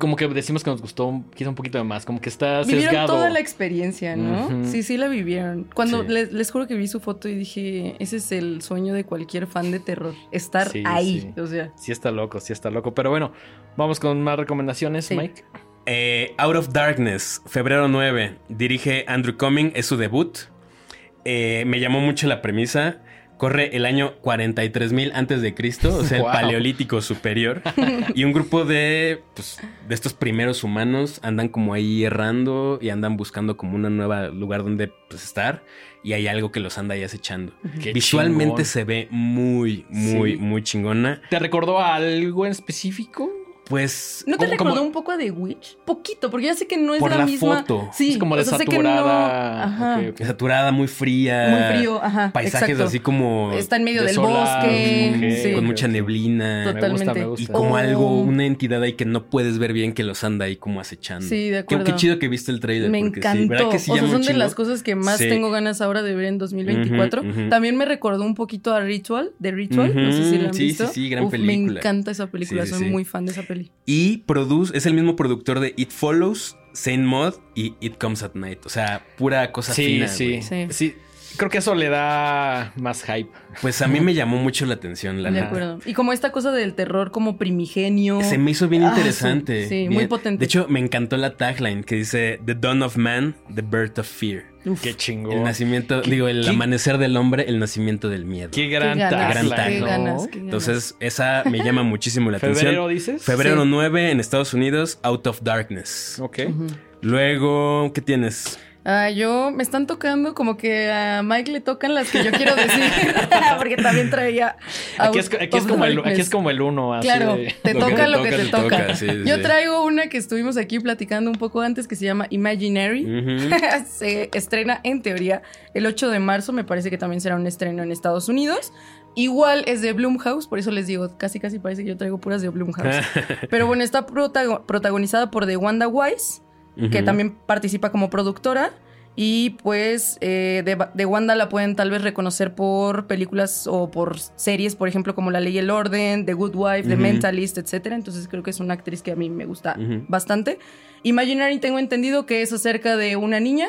Como que decimos que nos gustó quizá un poquito de más. Como que está Vivieron sesgado. toda la experiencia, ¿no? Sí, sí la vivieron. Cuando Sí. les, les juro que vi su foto y dije, ese es el sueño de cualquier fan de terror, estar Sí, ahí. sí. O sea, Sí está loco, sí está loco. Pero bueno, vamos con más recomendaciones, Sí. Mike. Eh, Out of Darkness, febrero 9. Dirige Andrew Cumming, es su debut. Eh, me llamó mucho la premisa. Corre el año 43.000 antes de Cristo, o sea, el Wow. paleolítico superior. [laughs] y un grupo de, pues, de estos primeros humanos andan como ahí errando y andan buscando como un nuevo lugar donde pues, estar. Y hay algo que los anda ahí acechando. Qué Visualmente chingón. se ve muy, muy, Sí. muy chingona. ¿Te recordó a algo en específico? Pues ¿No te como- recordó como- un poco a The Witch? Poquito, porque ya sé que no es Por la, la misma. foto. Sí, Es como o sea, sé que no- desaturada. Ajá. Ok, ok. saturada, muy fría. Muy frío, ajá. Paisajes exacto. así como Está en medio del bosque. ok, sí. con mucha neblina. Total. Me gusta, Totalmente. me Y gusta. como Oh. algo, una entidad ahí que no puedes ver bien que los anda ahí como acechando. Sí, de Qué, acuerdo. qué chido que viste el trailer. Me sí, encantó. ¿verdad que sí o sea, son de las cosas que más Sí. tengo ganas ahora de ver en 2024. Ujú, ujú. También me recordó un poquito a Ritual, de Ritual. No sé si la han sí, visto. sí, sí, gran Uf, Me película. encanta esa película. Sí, sí, Soy sí. muy fan de esa Y produce, es el mismo productor de It Follows, Saint Mod y It Comes at Night. O sea, pura cosa Sí, fina. sí, güey. Sí. sí. Creo que eso le da más hype. Pues a mí me llamó mucho la atención, la de acuerdo. Y como esta cosa del terror como primigenio. Se me hizo bien Ah, interesante. sí, sí, Bien- muy potente. De hecho, me encantó la tagline que dice The Dawn of Man, The Birth of Fear. Uf, Qué chingón. El nacimiento, ¿Qué- digo, el qué- amanecer del hombre, el nacimiento del miedo. Qué gran Qué ganas, gran ganas. Entonces, esa me llama muchísimo la atención. ¿Febrero dices? Febrero Sí. 9 en Estados Unidos, Out of Darkness. Ok. Luego, ¿qué tienes? Ah, yo me están tocando como que a Mike le tocan las que yo quiero decir. [laughs] Porque también traía. Aquí es, aquí como el, aquí Darkness. es como el uno. Así Claro, de- te Lo que toca te lo que toca, te toca. toca, sí, sí, Yo sí. traigo una que estuvimos aquí platicando un poco antes que se llama Imaginary. [laughs] Se estrena en teoría el 8 de marzo, me parece que también será un estreno en Estados Unidos. Igual es de Blumhouse, por eso les digo, casi casi parece que yo traigo puras de Blumhouse. [laughs] Pero bueno, está protago- protagonizada por The Wanda Wise, que también participa como productora. Y pues eh, de, de Wanda la pueden tal vez reconocer por películas o por series, por ejemplo, como La Ley y el Orden, The Good Wife, The. Mentalist, etc. Entonces creo que es una actriz que a mí me gusta Ujú. bastante. Imaginary tengo entendido que es acerca de una niña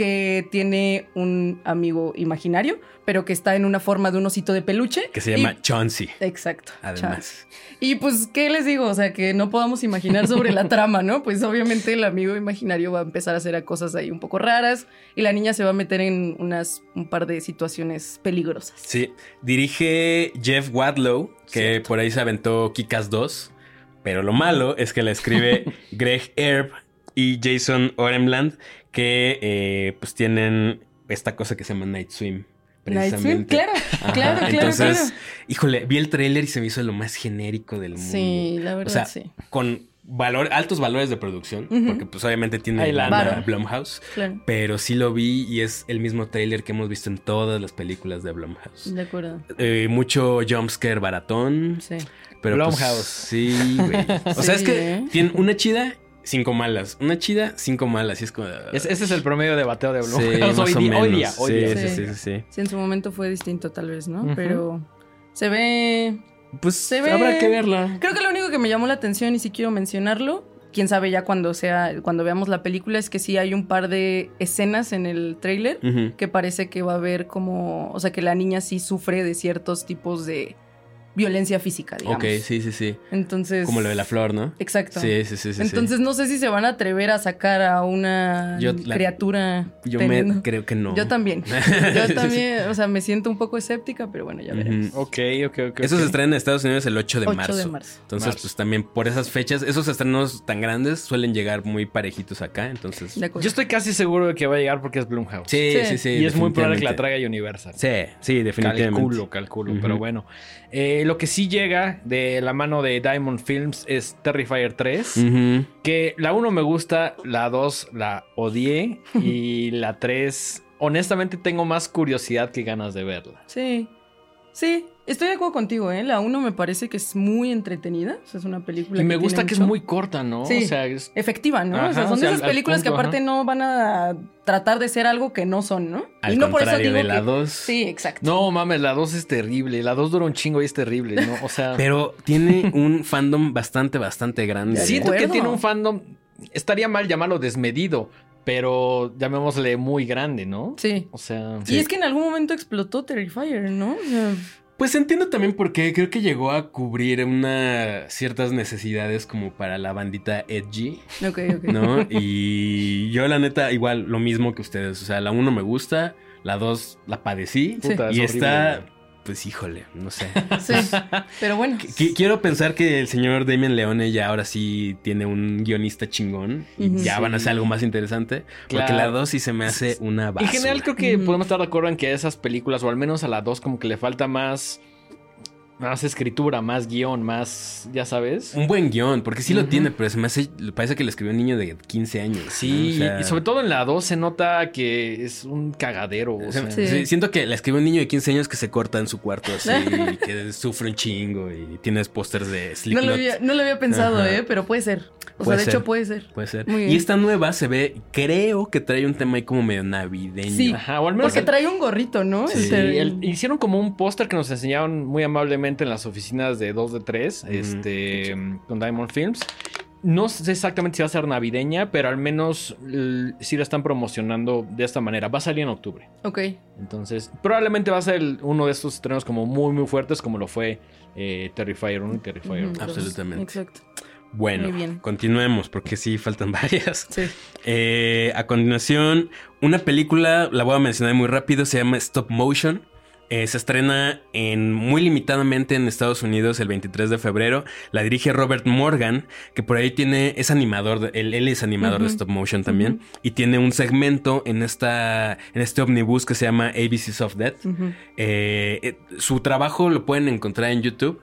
que tiene un amigo imaginario, pero que está en una forma de un osito de peluche. Que se Y- llama Chauncey, Exacto. además. Y pues, ¿qué les digo? O sea, que no podamos imaginar sobre la [laughs] trama, ¿no? Pues obviamente el amigo imaginario va a empezar a hacer cosas ahí un poco raras y la niña se va a meter en unas, un par de situaciones peligrosas. Sí, dirige Jeff Wadlow, que Cierto. por ahí se aventó Kikas 2. Pero lo malo es que la escribe [laughs] Greg Erb y Jason Oremland, que eh, pues tienen esta cosa que se llama Night Swim. Night Swim, precisamente. claro, claro, claro, Entonces, claro. híjole, vi el tráiler y se me hizo lo más genérico del mundo. Sí, la verdad, O sea, sí. con valor, altos valores de producción, porque pues obviamente tiene Hay lana lana. Blumhouse, Claro, pero sí lo vi y es el mismo tráiler que hemos visto en todas las películas de Blumhouse. de acuerdo. Eh, mucho jumpscare baratón, Sí. pero pues, Blumhouse. sí, güey. [laughs] O sea, es que ¿eh? tiene una chida, cinco malas. Una chida, cinco malas. Y es como... Es- ese es el promedio de bateo de Sí, Blumhouse más hoy, día, hoy día. Hoy Sí, día. sí, Sí. sí, sí, sí. Sí, en su momento fue distinto tal vez, ¿no? Pero se ve Pues Se ve- habrá que verla. Creo que lo único que me llamó la atención y si quiero mencionarlo, quién sabe ya cuando sea, cuando veamos la película, es que sí hay un par de escenas en el tráiler Ujú. que parece que va a haber como, o sea, que la niña sí sufre de ciertos tipos de violencia física, digamos. Ok, sí, sí, sí. Entonces. Como lo de la flor, ¿no? Exacto. Sí, sí, sí, sí. Entonces no sé si se van a atrever a sacar a una Yo la- criatura. yo teniendo- me creo que no. Yo también. [laughs] Yo también, o sea, me siento un poco escéptica, pero bueno, ya veremos. Ok, ok, ok. Eso ok. se estrena en Estados Unidos el 8 de 8 marzo. de marzo. Entonces, Marzo. pues también por esas fechas, esos estrenos tan grandes suelen llegar muy parejitos acá. Entonces, De acuerdo. Yo estoy casi seguro de que va a llegar porque es Blumhouse. sí, Sí. sí, sí. y es muy probable que la traiga Universal. Sí, sí, definitivamente. Calculo, calculo. Pero bueno. Eh, lo que sí llega de la mano de Diamond Films es Terrifier 3. Ujú. Que la 1 me gusta, la 2 la odié. y [laughs] la 3, honestamente, tengo más curiosidad que ganas de verla. Sí. Sí, estoy de acuerdo contigo, ¿eh? La 1 me parece que es muy entretenida. O sea, es una película Y me que gusta tiene que es muy corta, ¿no? Sí. O sea, es- efectiva, ¿no? o sea, son o sea, de esas películas que aparte ajá. no van a tratar de ser algo que no son, ¿no? Al y no por eso contrario digo de la que- 2. Sí, exacto. No mames, la 2 es terrible. La 2 dura un chingo y es terrible, ¿no? O sea, [laughs] Pero tiene un fandom bastante, bastante grande. De siento que tiene un fandom. Estaría mal llamarlo desmedido, pero llamémosle muy grande, ¿no? Sí. O sea, Y es que en algún momento explotó Terrifier, ¿no? O sea, Pues entiendo también por qué. Creo que llegó a cubrir una ciertas necesidades como para la bandita edgy, Ok, ok. ¿no? y yo la neta, igual lo mismo que ustedes. O sea, la uno me gusta, la dos la padecí. Sí. Puta, es Y horrible, güey. Pues híjole, no sé. [laughs] Sí, pero bueno. Qui- Quiero pensar que el señor Damien Leone ya ahora sí tiene un guionista chingón y ya van a hacer algo más interesante. Porque Claro. la 2 sí se me hace una En basura. general creo que podemos estar de acuerdo en que a esas películas, o al menos a la 2, como que le falta más, más escritura, más guion, más, ya sabes. Un buen guion, porque sí lo tiene, pero se me hace, parece que lo escribió un niño de 15 años. ¿no? Sí, O sea, y sobre todo en la 2 se nota que es un cagadero. O sea, Sí. sí, siento que la escribió un niño de 15 años que se corta en su cuarto así, y [laughs] que sufre un chingo y tienes pósters de No Slipknot. lo, había, no lo había pensado, Ajá. ¿eh? Pero puede ser. O Puede sea, de ser. hecho puede ser. Puede ser. Muy Y bien. esta nueva se ve, creo que trae un tema ahí como medio navideño. Sí. Ajá, o al menos Porque trae un gorrito, ¿no? Sí. El- hicieron como un póster que nos enseñaron muy amablemente en las oficinas de 2 de 3, Ujú. este, con Diamond Films. No sé exactamente si va a ser navideña, pero al menos sí la están promocionando de esta manera. Va a salir en octubre. Ok. Entonces, probablemente va a ser el- uno de estos estrenos como muy, muy fuertes, como lo fue eh, Terrifier 1 y Terrifier Ujú, 2. Absolutamente. Exacto. Bueno, Muy bien. continuemos porque sí faltan [laughs] varias. Sí. Eh, a continuación, una película, la voy a mencionar muy rápido, se llama Stop Motion. Eh, se estrena en, muy limitadamente en Estados Unidos el 23 de febrero. La dirige Robert Morgan, que por ahí tiene, es animador, de- él, él es animador de stop motion también. Y tiene un segmento en, esta, en este omnibus que se llama ABCs of Death. Eh, eh, su trabajo lo pueden encontrar en YouTube.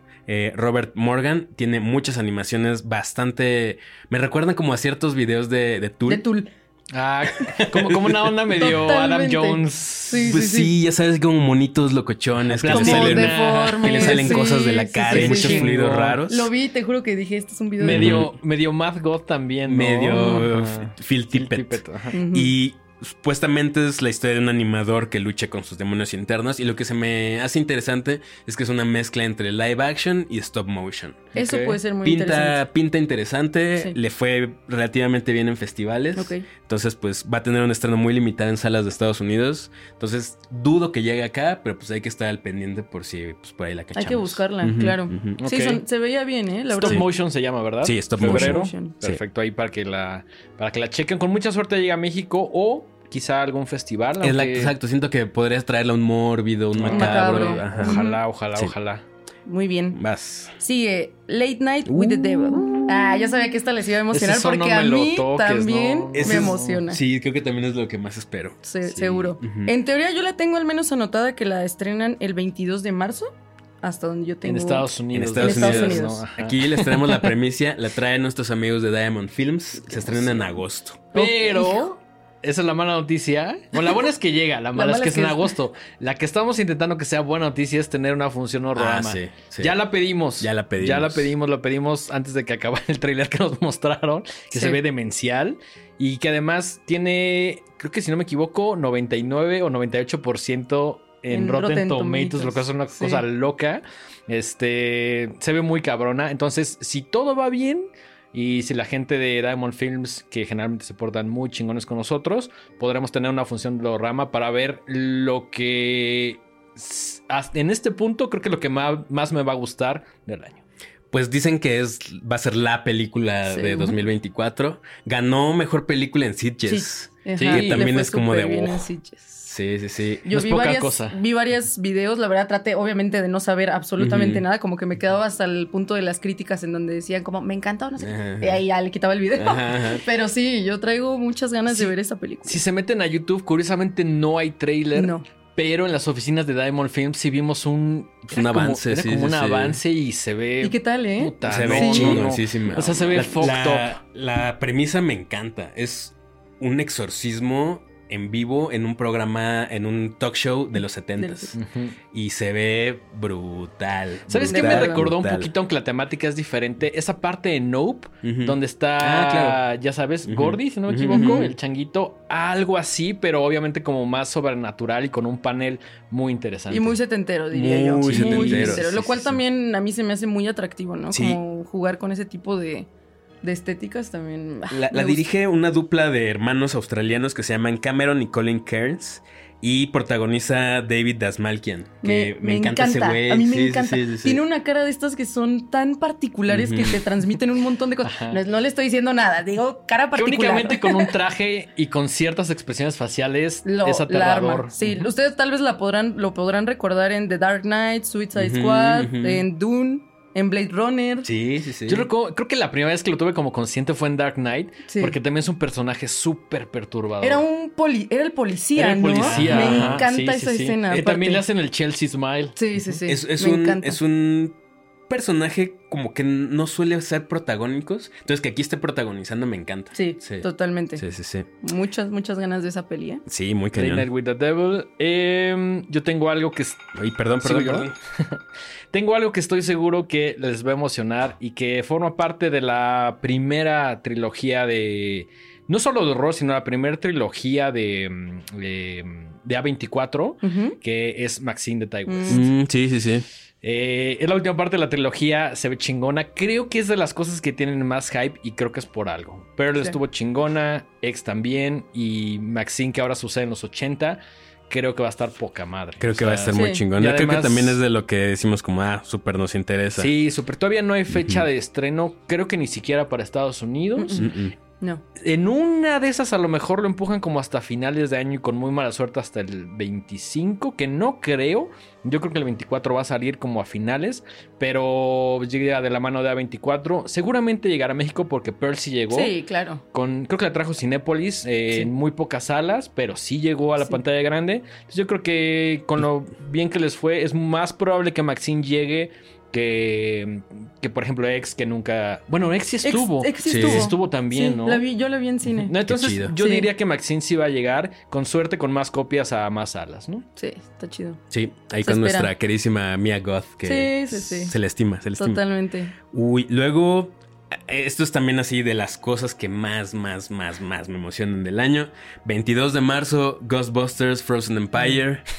Robert Morgan tiene muchas animaciones bastante... Me recuerdan como a ciertos videos de, de Tool. De Tool. Ah, como, como una onda medio Adam. Jones. Sí, Pues sí, ya sabes, como monitos locochones que le salen, deformes, que le salen sí, cosas de la cara sí, y sí, muchos sí. fluidos raros. Lo vi, te juro que dije, este es un video de- Medio, medio Math God también. ¿no? Medio Ajá. f- Phil Tippett. Y supuestamente es la historia de un animador que lucha con sus demonios internos. Y lo que se me hace interesante es que es una mezcla entre live action y stop motion. Eso puede ser muy interesante. Pinta, pinta interesante, Sí. le fue relativamente bien en festivales. Entonces, pues va a tener un estreno muy limitado en salas de Estados Unidos. Entonces, dudo que llegue acá, pero pues hay que estar al pendiente por si pues, por ahí la cachamos. Hay que buscarla, claro. Sí, son- se veía bien, ¿eh? La Stop verdad. Motion se llama, ¿verdad? Sí, Stop Febrero. Motion. Perfecto, ahí para que la para que la chequen. Con mucha suerte llega a México o quizá algún festival. Aunque- exacto, siento que podrías traerle un mórbido, un macabro. Ojalá, ojalá, Sí. ojalá. Muy bien. Vas. Sigue Late Night with the Devil. Ah, ya sabía que esta les iba a emocionar porque no a me lo mí toques, también ¿no? me es- emociona. Sí, creo que también es lo que más espero. Se- Sí. Seguro. En teoría yo la tengo al menos anotada que la estrenan el 22 de marzo, hasta donde yo tengo. En Estados Unidos. Estados ¿no? Unidos. Aquí les traemos la premicia, la traen nuestros amigos de Diamond Films. Se estrena en agosto. Pero esa es la mala noticia. Bueno, la buena es que llega, la mala, es que es en agosto. La que estamos intentando que sea buena noticia es tener una función horrorama. Ah, sí, sí. Ya la pedimos. Ya la pedimos. Ya la pedimos, lo pedimos antes de que acabara el tráiler que nos [laughs] mostraron, que Sí. se ve demencial y que además tiene, creo que si no me equivoco, 99 o 98% en, En Rotten, Rotten Tomatoes, Tomatoes. lo que es una Sí. cosa loca. Este, se ve muy cabrona. Entonces, si todo va bien, y si la gente de Diamond Films, que generalmente se portan muy chingones con nosotros, podremos tener una función de holograma para ver lo que en este punto creo que lo que más, me va a gustar del año. Pues dicen que es va a ser la película Sí. de 2024. Ganó mejor película en Sitges. Sí, y le también es como de, Sí, sí, sí. Yo No es vi poca varias, cosa. vi varios videos, la verdad traté obviamente de no saber absolutamente nada, como que me quedaba hasta el punto de las críticas en donde decían como, me encanta o no sé. qué". Ajá. Y ahí ya le quitaba el video. Ajá. [laughs] Pero sí, yo traigo muchas ganas de ver esta película. Si se meten a YouTube, curiosamente no hay trailer. No. Pero en las oficinas de Diamond Films sí vimos un, Un era como- avance, era sí, como sí, un sí. avance y se ve. ¿Y qué tal, eh? puta, Se no, ve no, no. O sea, se ve la, fucked la- la premisa me encanta. Es un exorcismo en vivo en un programa, en un talk show de los 70 Ujú. Y se ve brutal. ¿Sabes qué me brutal, recordó un poquito, aunque la temática es diferente? Esa parte de Nope, donde está, Ah, claro. ya sabes. Gordy, si no me equivoco, el changuito, algo así, pero obviamente como más sobrenatural y con un panel muy interesante. Y muy setentero, diría yo. Muy setentero, Lo sí, cual sí, sí. también a mí se me hace muy atractivo, ¿no? Sí. Como jugar con ese tipo de, de estéticas también. [laughs] La, la dirige una dupla de hermanos australianos que se llaman Cameron y Colin Kearns. Y protagoniza David Dasmalkian. Que me, Me, encanta, ese güey. A mí me Sí, encanta. sí, sí, sí. Tiene una cara de estas que son tan particulares que te transmiten un montón de cosas. No, no le estoy diciendo nada, digo cara Que particular. únicamente con un [laughs] traje y con ciertas expresiones faciales Lo- es aterrador. Sí, ustedes tal vez la podrán, lo podrán recordar en The Dark Knight, Suicide Squad, en Dune, en Blade Runner. Sí, sí, sí. Yo recuerdo- creo que la primera vez que lo tuve como consciente fue en Dark Knight, Sí. porque también es un personaje súper perturbador. Era un poli, era el policía, Era el ¿no? Me encanta sí, sí, esa sí. escena. Eh, también le hacen el Chelsea Smile. Sí, sí, sí. Es, es me un, encanta. es un personaje como que no suele ser protagónicos. Entonces que aquí esté protagonizando me encanta. Sí, sí. totalmente. Sí, sí, sí. Muchas, muchas ganas de esa peli, ¿eh? Sí, muy Late Night cañón. with the Devil. Em, yo tengo algo que... es- Ay, perdón, ¿Sigo perdón, yo? perdón. [laughs] Tengo algo que estoy seguro que les va a emocionar y que forma parte de la primera trilogía de... No solo de horror, sino la primera trilogía de, mm, de, de A24, Ujú. que es Maxine de Tai West. Mm. Mm, sí, sí, sí. Eh, es la última parte de la trilogía, se ve chingona. Creo que es de las cosas que tienen más hype y creo que es por algo. Pearl Sí. estuvo chingona, X también y Maxine que ahora sucede en los 80, creo que va a estar poca madre. Creo O que va a estar muy chingón. Yo creo que también es de lo que decimos como, ah, súper nos interesa. Sí, super. Todavía no hay fecha de estreno, creo que ni siquiera para Estados Unidos. Mm. No. En una de esas a lo mejor lo empujan como hasta finales de año y con muy mala suerte hasta el 25, que no creo. Yo creo que el 24 va a salir como a finales, pero llega de la mano de A24. Seguramente llegará a México porque Pearl sí llegó. Sí, claro. Con, creo que la trajo Cinépolis eh, Sí. en muy pocas salas, pero sí llegó a la Sí. pantalla grande. Entonces yo creo que con lo bien que les fue, es más probable que Maxine llegue que, que por ejemplo, X, que nunca. Bueno, X sí Ex- estuvo. ex sí Sí. estuvo. Estuvo también, Sí, ¿no? la vi, yo la vi en cine. No, entonces chido. yo Sí. diría que Maxine sí va a llegar, con suerte, con más copias a más salas, ¿no? Sí, está chido. Sí, ahí Se con espera. nuestra queridísima Mia Goth, que Sí, sí, sí. se le estima, se le estima. Totalmente. Uy, luego, esto es también así de las cosas que más, más, más, más me emocionan del año. 22 de marzo, Ghostbusters Frozen Empire. [laughs]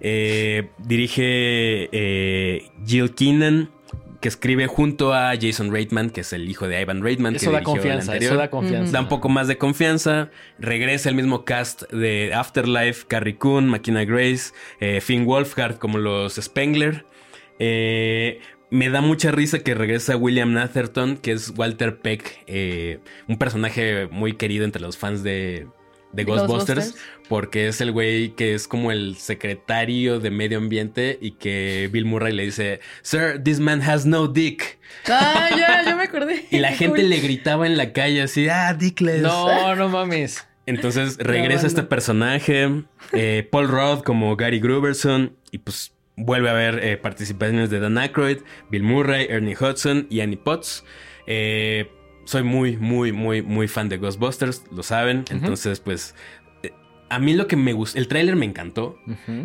Eh, dirige eh, Jill Keenan, que escribe junto a Jason Reitman, que es el hijo de Ivan Reitman. Eso que da confianza, eso da confianza. Da un poco más de confianza. Regresa el mismo cast de Afterlife, Carrie Coon, Makina Grace, eh, Finn Wolfhard como los Spengler. Eh, me da mucha risa que regresa William Natherton, que es Walter Peck, eh, un personaje muy querido entre los fans de, Ghostbusters, Ghostbusters. porque es el güey que es como el secretario de medio ambiente y que Bill Murray le dice, Sir, this man has no dick. Ah, ya, ya me acordé. [laughs] Y la gente le gritaba en la calle así, ah, dickless. No, no mames. Entonces regresa este personaje, eh, Paul Rudd como Gary Gruberson, y pues vuelve a haber eh, participaciones de Dan Aykroyd, Bill Murray, Ernie Hudson y Annie Potts. Eh, soy muy, muy, muy, muy fan de Ghostbusters, lo saben. Entonces, pues, eh, a mí lo que me gusta, el tráiler me encantó.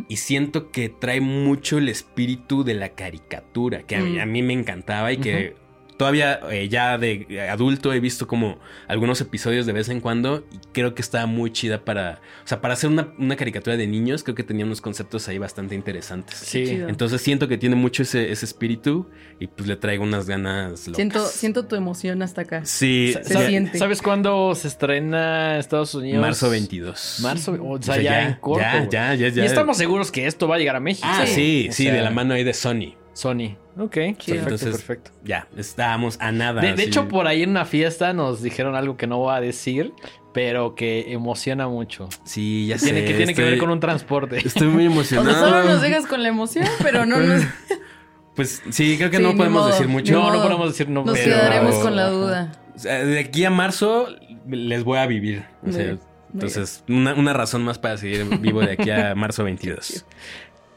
Y siento que trae mucho el espíritu de la caricatura, que a, mí, Mm. a mí me encantaba y que todavía eh, ya de adulto he visto como algunos episodios de vez en cuando y creo que estaba muy chida para, o sea, para hacer una, una caricatura de niños, creo que tenía unos conceptos ahí bastante interesantes. Sí. Entonces siento que tiene mucho ese, ese espíritu y pues le traigo unas ganas locas. Siento, siento tu emoción hasta acá. Sí, Se siente. ¿Sabes cuándo se estrena en Estados Unidos? marzo 22. Marzo, o sea, O sea, ya, en corto. ya, ya, ya, ya. Y estamos seguros que esto va a llegar a México. Ah, sí, sí, sea, de la mano ahí de Sony. Sony. Ok, perfecto, Entonces, perfecto. Ya, estábamos a nada. De, hecho, por ahí en una fiesta nos dijeron algo que no voy a decir, pero que emociona mucho. Sí, ya Tiene, sé. que tiene que ver con un transporte. Estoy muy [laughs] O emocionado. sea, solo nos dejas con la emoción, pero no nos, [laughs] Pues sí, creo que Sí, no podemos modo. decir mucho. No, no podemos decir no. nos pero- quedaremos con la duda. O de aquí a marzo les voy a vivir. O sea, bien, entonces, una, una razón más para seguir vivo de aquí a [laughs] marzo 22.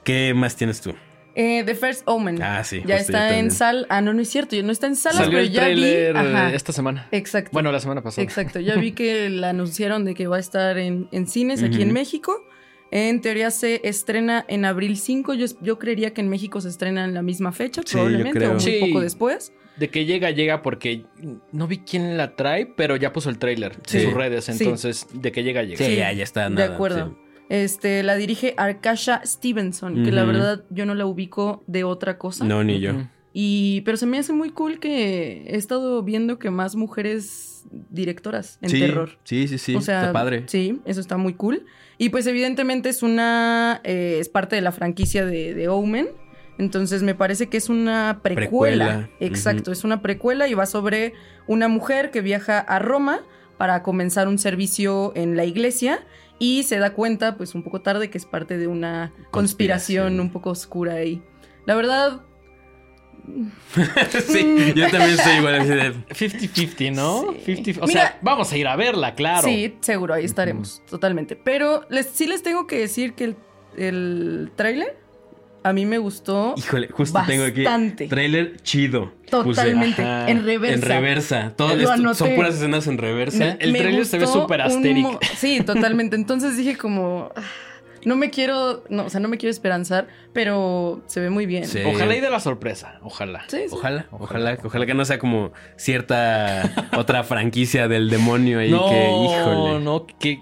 ¿Qué más tienes tú? Eh, The First Omen. Ah, sí, Ya yo está en sal. Ah, no, no es cierto. Ya no está en salas, Salió pero el ya vi. Ajá. eh, esta semana. Exacto. Bueno, la semana pasada. Exacto, ya vi que [laughs] la anunciaron de que va a estar en, en cines aquí Ujú. en México. En teoría se estrena en abril 5. Yo, yo creería que en México se estrena en la misma fecha, Sí, yo probablemente, creo. o muy Sí. poco después. De que llega, llega porque no vi quién la trae, pero ya puso el tráiler Sí. en sus redes. Sí. Entonces, de que llega, llega. Sí, Sí, ya, ya está de nada. acuerdo. Este, la dirige Arkasha Stevenson, que la verdad yo no la ubico de otra cosa. No, ni yo. Y, pero se me hace muy cool que he estado viendo que más mujeres directoras en sí, terror. Sí, sí, sí. o sea, está padre. Sí, eso está muy cool. Y pues evidentemente es una, eh, es parte de la franquicia de, de Omen. Entonces me parece que es una precuela. Precuela, Exacto, es una precuela y va sobre una mujer que viaja a Roma para comenzar un servicio en la iglesia y se da cuenta, pues un poco tarde, que es parte de una conspiración, Conspiración. un poco oscura ahí. La verdad, [laughs] sí, yo también estoy igual así de. 50-50, ¿no? Sí. 50, o Mira- sea, vamos a ir a verla, claro. Sí, seguro, ahí estaremos, totalmente. Pero les, sí les tengo que decir que el, el tráiler a mí me gustó Híjole, justo tengo aquí. Bastante. Trailer chido. totalmente, en reversa. En reversa. Todo Lo esto- anoté. son puras escenas en reversa. el tráiler se ve súper mo- Sí, totalmente. Entonces dije como... No me quiero... No, o sea, no me quiero esperanzar, pero se ve muy bien. Sí. Ojalá y de la sorpresa, ojalá. Sí, sí. Ojalá, ojalá, ojalá que no sea como cierta [laughs] otra franquicia del demonio ahí no, que, híjole. no, que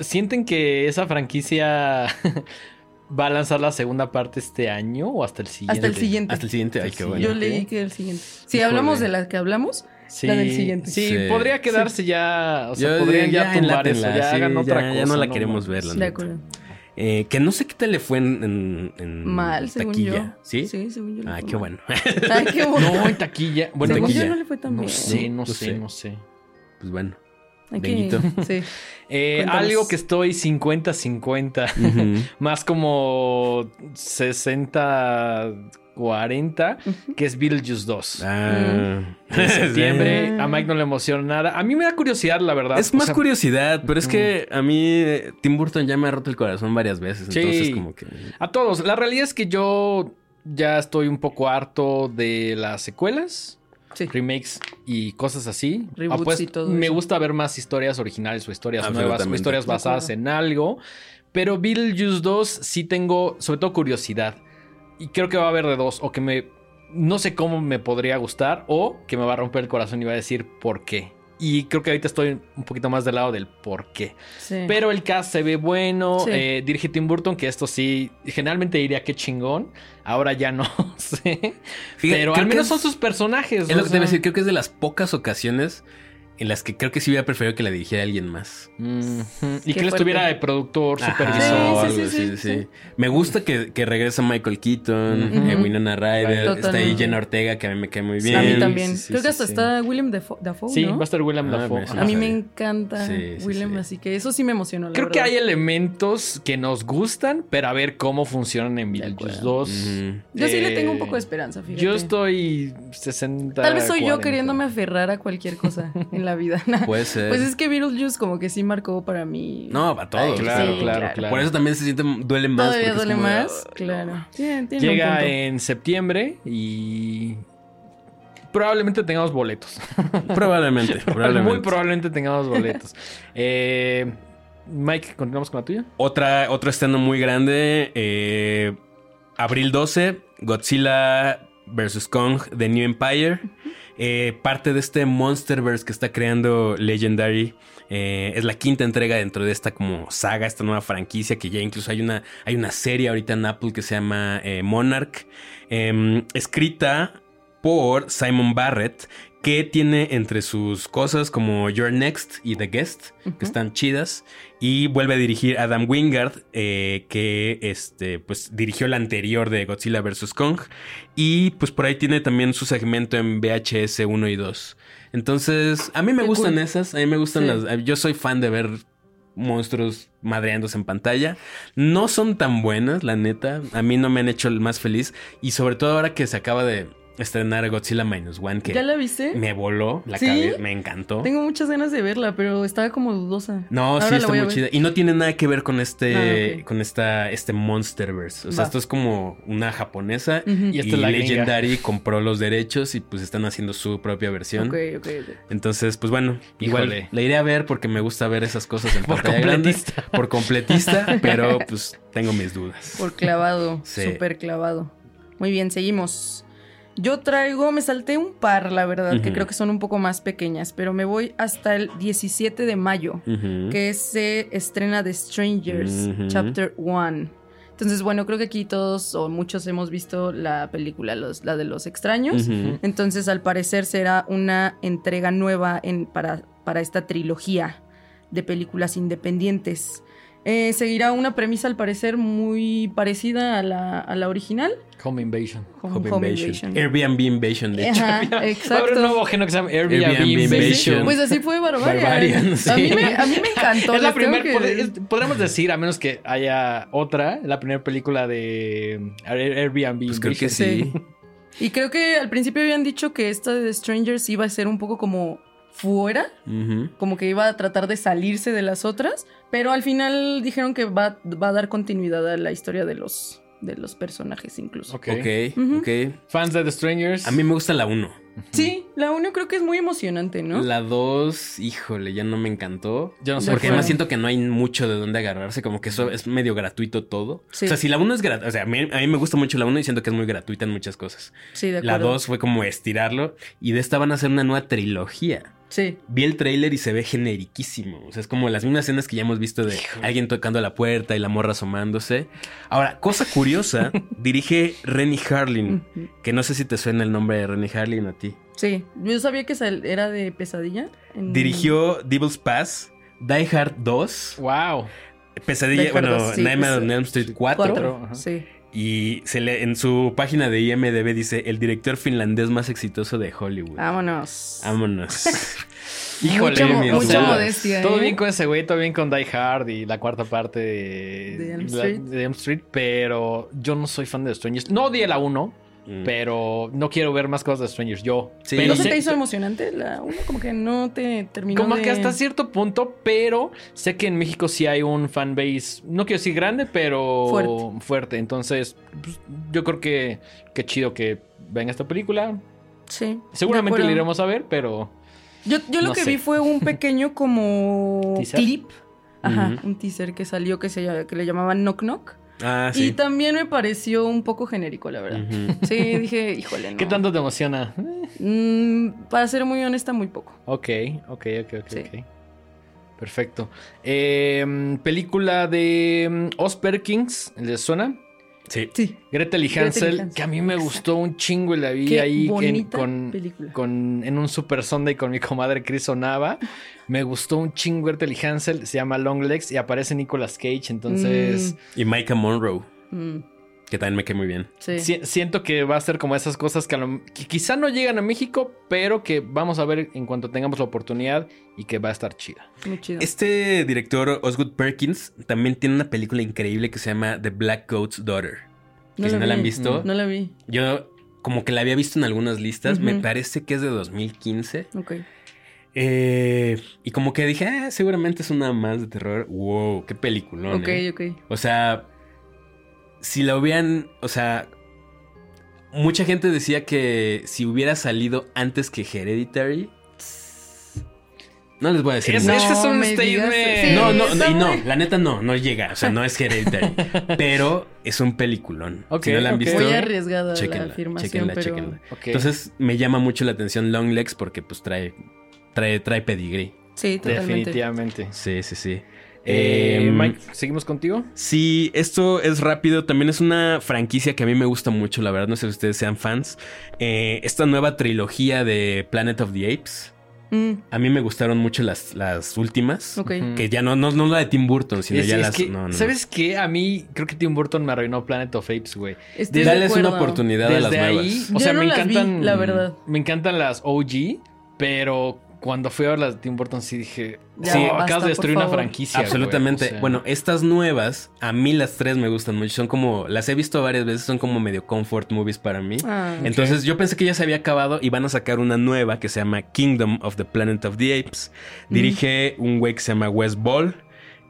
sienten que esa franquicia [laughs] va a lanzar la segunda parte este año o hasta el siguiente. Hasta el siguiente. Hasta el siguiente, ay, qué bueno. Yo leí que el siguiente. Si Híjole. hablamos de la que hablamos, Sí, La del siguiente. Sí, Sí. podría quedarse ya, o sea, Yo- podrían ya, ya tumbar eso, ya sí, hagan ya- otra ya cosa. no la queremos ver, la de neta. acuerdo. Eh, que no sé qué tal le fue en, en- en Mal, según taquilla. yo. ¿Sí? Sí, según yo. Ah, fue qué bueno. Ay, qué [laughs] bueno. No, en taquilla. Bueno, según taquilla. yo no le fue tan no bien. sé, no, No sé, sé. no sé. pues bueno. Benguito. [laughs] Sí. Eh, algo que estoy 50-50. Ujú. [laughs] Más como 60-40, Ujú. que es Beetlejuice 2. Ah. En [laughs] septiembre, Sí. a Mike no le emociona nada. A mí me da curiosidad, la verdad. Es O más sea, curiosidad, pero es que a mí eh, Tim Burton ya me ha roto el corazón varias veces. Sí. Entonces, como que. A todos. La realidad es que yo ya estoy un poco harto de las secuelas. Sí. remakes y cosas así. Reboots Ah, pues, y todo me eso. gusta ver más historias originales o historias nuevas o historias basadas en algo. Pero Beetlejuice 2 sí tengo, sobre todo, curiosidad. Y creo que va a haber de dos. O que me. No sé cómo me podría gustar. O que me va a romper el corazón y va a decir por qué. Y creo que ahorita estoy un poquito más del lado del por qué. Sí. Pero el cast se ve bueno. Sí. eh, dirige Tim Burton, que esto sí. Generalmente diría que chingón. Ahora ya no [laughs] sé. Fíjate, pero al menos es- son sus personajes. Es lo que te iba a decir. Creo que es de las pocas ocasiones en las que creo que sí hubiera preferido que la dirigiera alguien más. Y que él estuviera de productor, Ajá, supervisor. Sí, algo sí, así, sí, sí. sí. Me gusta que, que regresa Michael Keaton, Ujú. eh, Winona Ryder, está ahí. Jenna Ortega, que a mí me cae muy Sí, bien. a mí también. Sí, sí, Creo que hasta sí. está William Dafoe, Dafoe, Sí, ¿no? va a estar William Ah, Dafoe. A mí me encanta William, sí. así que eso sí me emocionó. la Creo que hay elementos que nos gustan, pero a ver cómo funcionan en Beetlejuice acuerdo. 2. Ujú. Yo sí le tengo un Eh, poco de esperanza, fíjate. Yo estoy 60. Tal vez soy yo 40. queriéndome aferrar a cualquier cosa [laughs] en la vida. [laughs] Puede ser. Pues es que Beetlejuice como que sí marcó para mí. No, para todos. Ay, Claro, sí, claro, claro. Por eso también se siente, duele más. Todavía duele como más, "Ay, claro. Tiene- tiene un Llega punto. en septiembre y. Probablemente tengamos boletos. Probablemente, [laughs] probablemente. Muy probablemente tengamos boletos. [laughs] Eh, Mike, continuamos con la tuya. Otra, otro estreno muy grande. eh, abril 12, Godzilla vs. Kong, The New Empire. Eh, parte de este Monsterverse que está creando Legendary. Eh, es la quinta entrega dentro de esta como saga, esta nueva franquicia que ya incluso hay una, hay una serie ahorita en Apple que se llama eh, Monarch. em, escrita por Simon Barrett, que tiene entre sus cosas como Your Next y The Guest, que están chidas. Y vuelve a dirigir Adam Wingard, eh, que este, pues, dirigió la anterior de Godzilla vs. Kong. Y pues por ahí tiene también su segmento en VHS 1 y 2. Entonces, a mí me Qué gustan cool. esas. A mí me gustan Sí. las. Yo soy fan de ver monstruos madreándose en pantalla. No son tan buenas, la neta. A mí no me han hecho el más feliz. Y sobre todo ahora que se acaba de estrenar Godzilla Minus One, que ¿Ya la viste? me voló la ¿Sí? cabeza, me encantó. Tengo muchas ganas de verla, pero estaba como dudosa. No, Ahora sí está muy chida. Y no tiene nada que ver con este, Ah, con esta, este Monsterverse. O sea, Va. esto es como una japonesa. Y Y, esta es la gringa. Legendary compró los derechos y pues están haciendo su propia versión. Ok, ok, ok. Entonces, pues bueno, igual Híjole. la iré a ver porque me gusta ver esas cosas en [laughs] Por pantalla grande. completista. Por completista, [laughs] pero pues tengo mis dudas. Por clavado, Sí. súper clavado. Muy bien, seguimos. Yo traigo, me salté un par, la verdad, que creo que son un poco más pequeñas, pero me voy hasta el 17 de mayo, que se estrena The Strangers. Chapter 1. Entonces, bueno, creo que aquí todos o muchos hemos visto la película, los, la de los extraños. Entonces, al parecer será una entrega nueva en, para, para esta trilogía de películas independientes. Eh, seguirá una premisa, al parecer, muy parecida a la, a la original. Home Invasion. Home, Home Home Invasion. Invasion. Airbnb Invasion, de hecho. Ajá, Va a haber un exacto. nuevo género que se llama Airbnb, Airbnb Invasion. Invasion. Pues así fue Barbarian. Barbarian, sí. a, mí me, a mí me encantó. es la primera, que- podríamos decir, a menos que haya otra, la primera película de Air- Airbnb. Pues creo que sí. Y creo que al principio habían dicho que esta de The Strangers iba a ser un poco como fuera, como que iba a tratar de salirse de las otras, pero al final dijeron que va, va a dar continuidad a la historia de los, de los personajes incluso. Ok. Ok, Ujú. ok. Fans de The Strangers. A mí me gusta la 1. Sí, la uno creo que es muy emocionante, ¿no? La 2, híjole, ya no me encantó. Yo no soy Porque además siento que no hay mucho de dónde agarrarse, como que eso es medio gratuito todo. Sí. O sea, si la 1 es gratuita, o sea, a mí, a mí me gusta mucho la 1 y siento que es muy gratuita en muchas cosas. Sí, de La acuerdo. 2 fue como estirarlo y de esta van a hacer una nueva trilogía. Sí. Vi el tráiler y se ve generiquísimo. O sea, es como las mismas escenas que ya hemos visto de alguien tocando la puerta y la morra asomándose. Ahora, cosa curiosa, [laughs] dirige Rennie Harlin, que no sé si te suena el nombre de Rennie Harlin a ti. Sí, yo sabía que era de pesadilla. en- Dirigió Devil's Pass, Die Hard 2, Wow. Pesadilla, bueno, 2, sí, Nightmare on Elm Street 4. Cuatro. Ajá. Sí. Y se le, en su página de IMDB dice el director finlandés más exitoso de Hollywood. Vámonos. Vámonos. [laughs] Híjole, Mucha mo- mi- o mucha sea, modestia, Todo ¿eh? bien con ese güey, todo bien con Die Hard y la cuarta parte de, De Elm la- Street. de Elm Street, pero yo no soy fan de Strangers. No odié la 1, Mm. pero no quiero ver más cosas de Strangers. Yo. Sí. Pero ¿No se sé- te hizo emocionante la uno? Como que no te terminó Como de- que hasta cierto punto, pero sé que en México sí hay un fanbase, no quiero decir grande, pero Fuerte. fuerte. Entonces, pues, yo creo que qué chido que venga esta película. Sí. Seguramente la iremos a ver, pero Yo, yo lo no que sé. vi fue un [laughs] pequeño como ¿Teaser? clip. Ajá, un teaser que salió que, se, que le llamaban Knock Knock. Ah, Y también me pareció un poco genérico, la verdad. [laughs] Sí, dije, híjole, no. ¿qué tanto te emociona? Mm, para ser muy honesta, muy poco. Ok, ok, ok, ok, Sí. ok. Perfecto. Eh, película de mm, Oz Perkins, ¿les suena? Sí. Sí. Gretel y Gretel y Hansel, que a mí me gustó un chingo y la vi Qué ahí en- con, en un Super Sunday con mi comadre Chris Onava. Me gustó un chingo Gretel y Hansel, se llama Long Legs y aparece Nicolas Cage, entonces Y Micah Monroe, Mm, que también me quedé muy bien. sí. si- siento que va a ser como esas cosas que, a lo- que quizá no llegan a México, pero que vamos a ver en cuanto tengamos la oportunidad y que va a estar chida. Muy chido. Este director, Osgood Perkins, también tiene una película increíble que se llama The Black Goat's Daughter. Que si no la han vi. visto, No la vi. yo como que la había visto en algunas listas, me parece que es de 2015. Ok. Eh, y como que dije, ah, seguramente es una más de terror. Wow, qué película. Ok, ok. O sea, si la hubieran, o sea, mucha gente decía que si hubiera salido antes que Hereditary, no les voy a decir Es- mucho. ese es un me digas- statement. Sí, no, no, no, y no, la neta no, no llega, o sea, no es Hereditary, [laughs] pero es un peliculón. Ok, si no la han ok. visto, Muy arriesgada la afirmación, chéquenla, pero... chéquenla. Ok. Entonces me llama mucho la atención Long Legs porque pues trae, trae, trae pedigrí. Sí, totalmente. Definitivamente. Sí, sí, sí. Eh, Em, Mike, ¿seguimos contigo? Sí, esto es rápido. También es una franquicia que a mí me gusta mucho, la verdad. No sé si ustedes sean fans. Eh, esta nueva trilogía de Planet of the Apes. Mm, A mí me gustaron mucho las, las últimas. ok. Ujú. Que ya no, no, no la de Tim Burton, sino Es- ya es las. que, no, no. ¿Sabes qué? A mí creo que Tim Burton me arruinó Planet of Apes, güey. Dales una oportunidad a las nuevas. o sea, no me vi, encantan. la verdad. Me encantan las OG, pero cuando fui a ver las de Tim Burton sí dije. Ya, sí, basta, acabas de destruir una franquicia. güey, Absolutamente. o sea. Bueno, estas nuevas, a mí las tres me gustan mucho. Son como, las he visto varias veces, son como medio comfort movies para mí. Ah, Entonces yo pensé que ya se había acabado y van a sacar una nueva que se llama Kingdom of the Planet of the Apes. Dirige un güey que se llama Wes Ball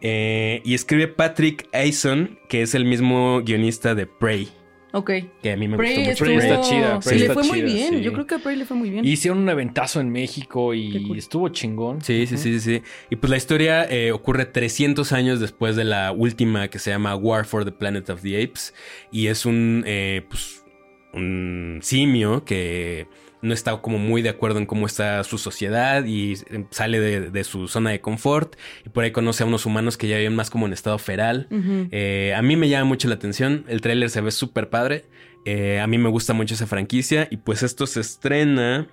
eh, y escribe Patrick Ayson, que es el mismo guionista de Prey, ok. que a mí me Prey gustó mucho. Prey está chida, Sí, Prey le está fue muy chida, bien. sí. Yo creo que a Prey le fue muy bien. Y hicieron un eventazo en México y cool. estuvo chingón. Sí, sí, sí, sí, sí. Y pues la historia eh, ocurre 300 años después de la última que se llama War for the Planet of the Apes. Y es un, eh, pues, un simio que no está como muy de acuerdo en cómo está su sociedad y eh, sale de, de su zona de confort y por ahí conoce a unos humanos que ya viven más como en estado feral. Eh, a mí me llama mucho la atención, el tráiler se ve súper padre, Eh, a mí me gusta mucho esa franquicia y pues esto se estrena,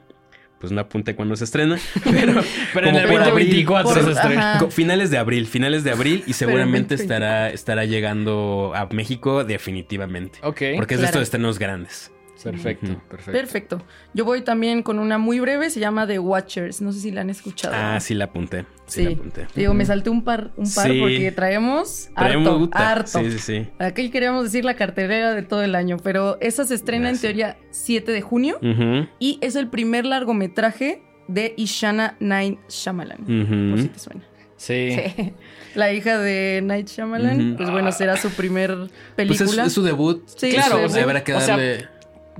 pues no apunté cuándo se estrena, [laughs] pero, Pero en el por abril. 2024 Por- se estrena. Finales de abril, finales de abril y seguramente 2024. estará, estará llegando a México definitivamente. Ok. Porque es de Claro. estos estrenos grandes. Perfecto, perfecto. Perfecto. Yo voy también con una muy breve, se llama The Watchers. No sé si la han escuchado. Ah, sí la apunté. Sí, la apunté. Digo, me salté un par, un par Sí. porque traemos Traemos harto, guta. harto. Sí, sí, sí. Aquí queríamos decir la cartelera de todo el año, pero esa se estrena Gracias. en teoría 7 de junio y es el primer largometraje de Ishana Night Shyamalan. Por si te suena. Sí. Sí. [laughs] La hija de Night Shyamalan, pues bueno, será su primer Pues película. es, es su debut. Sí, Claro, su debut. habrá que o sea, darle.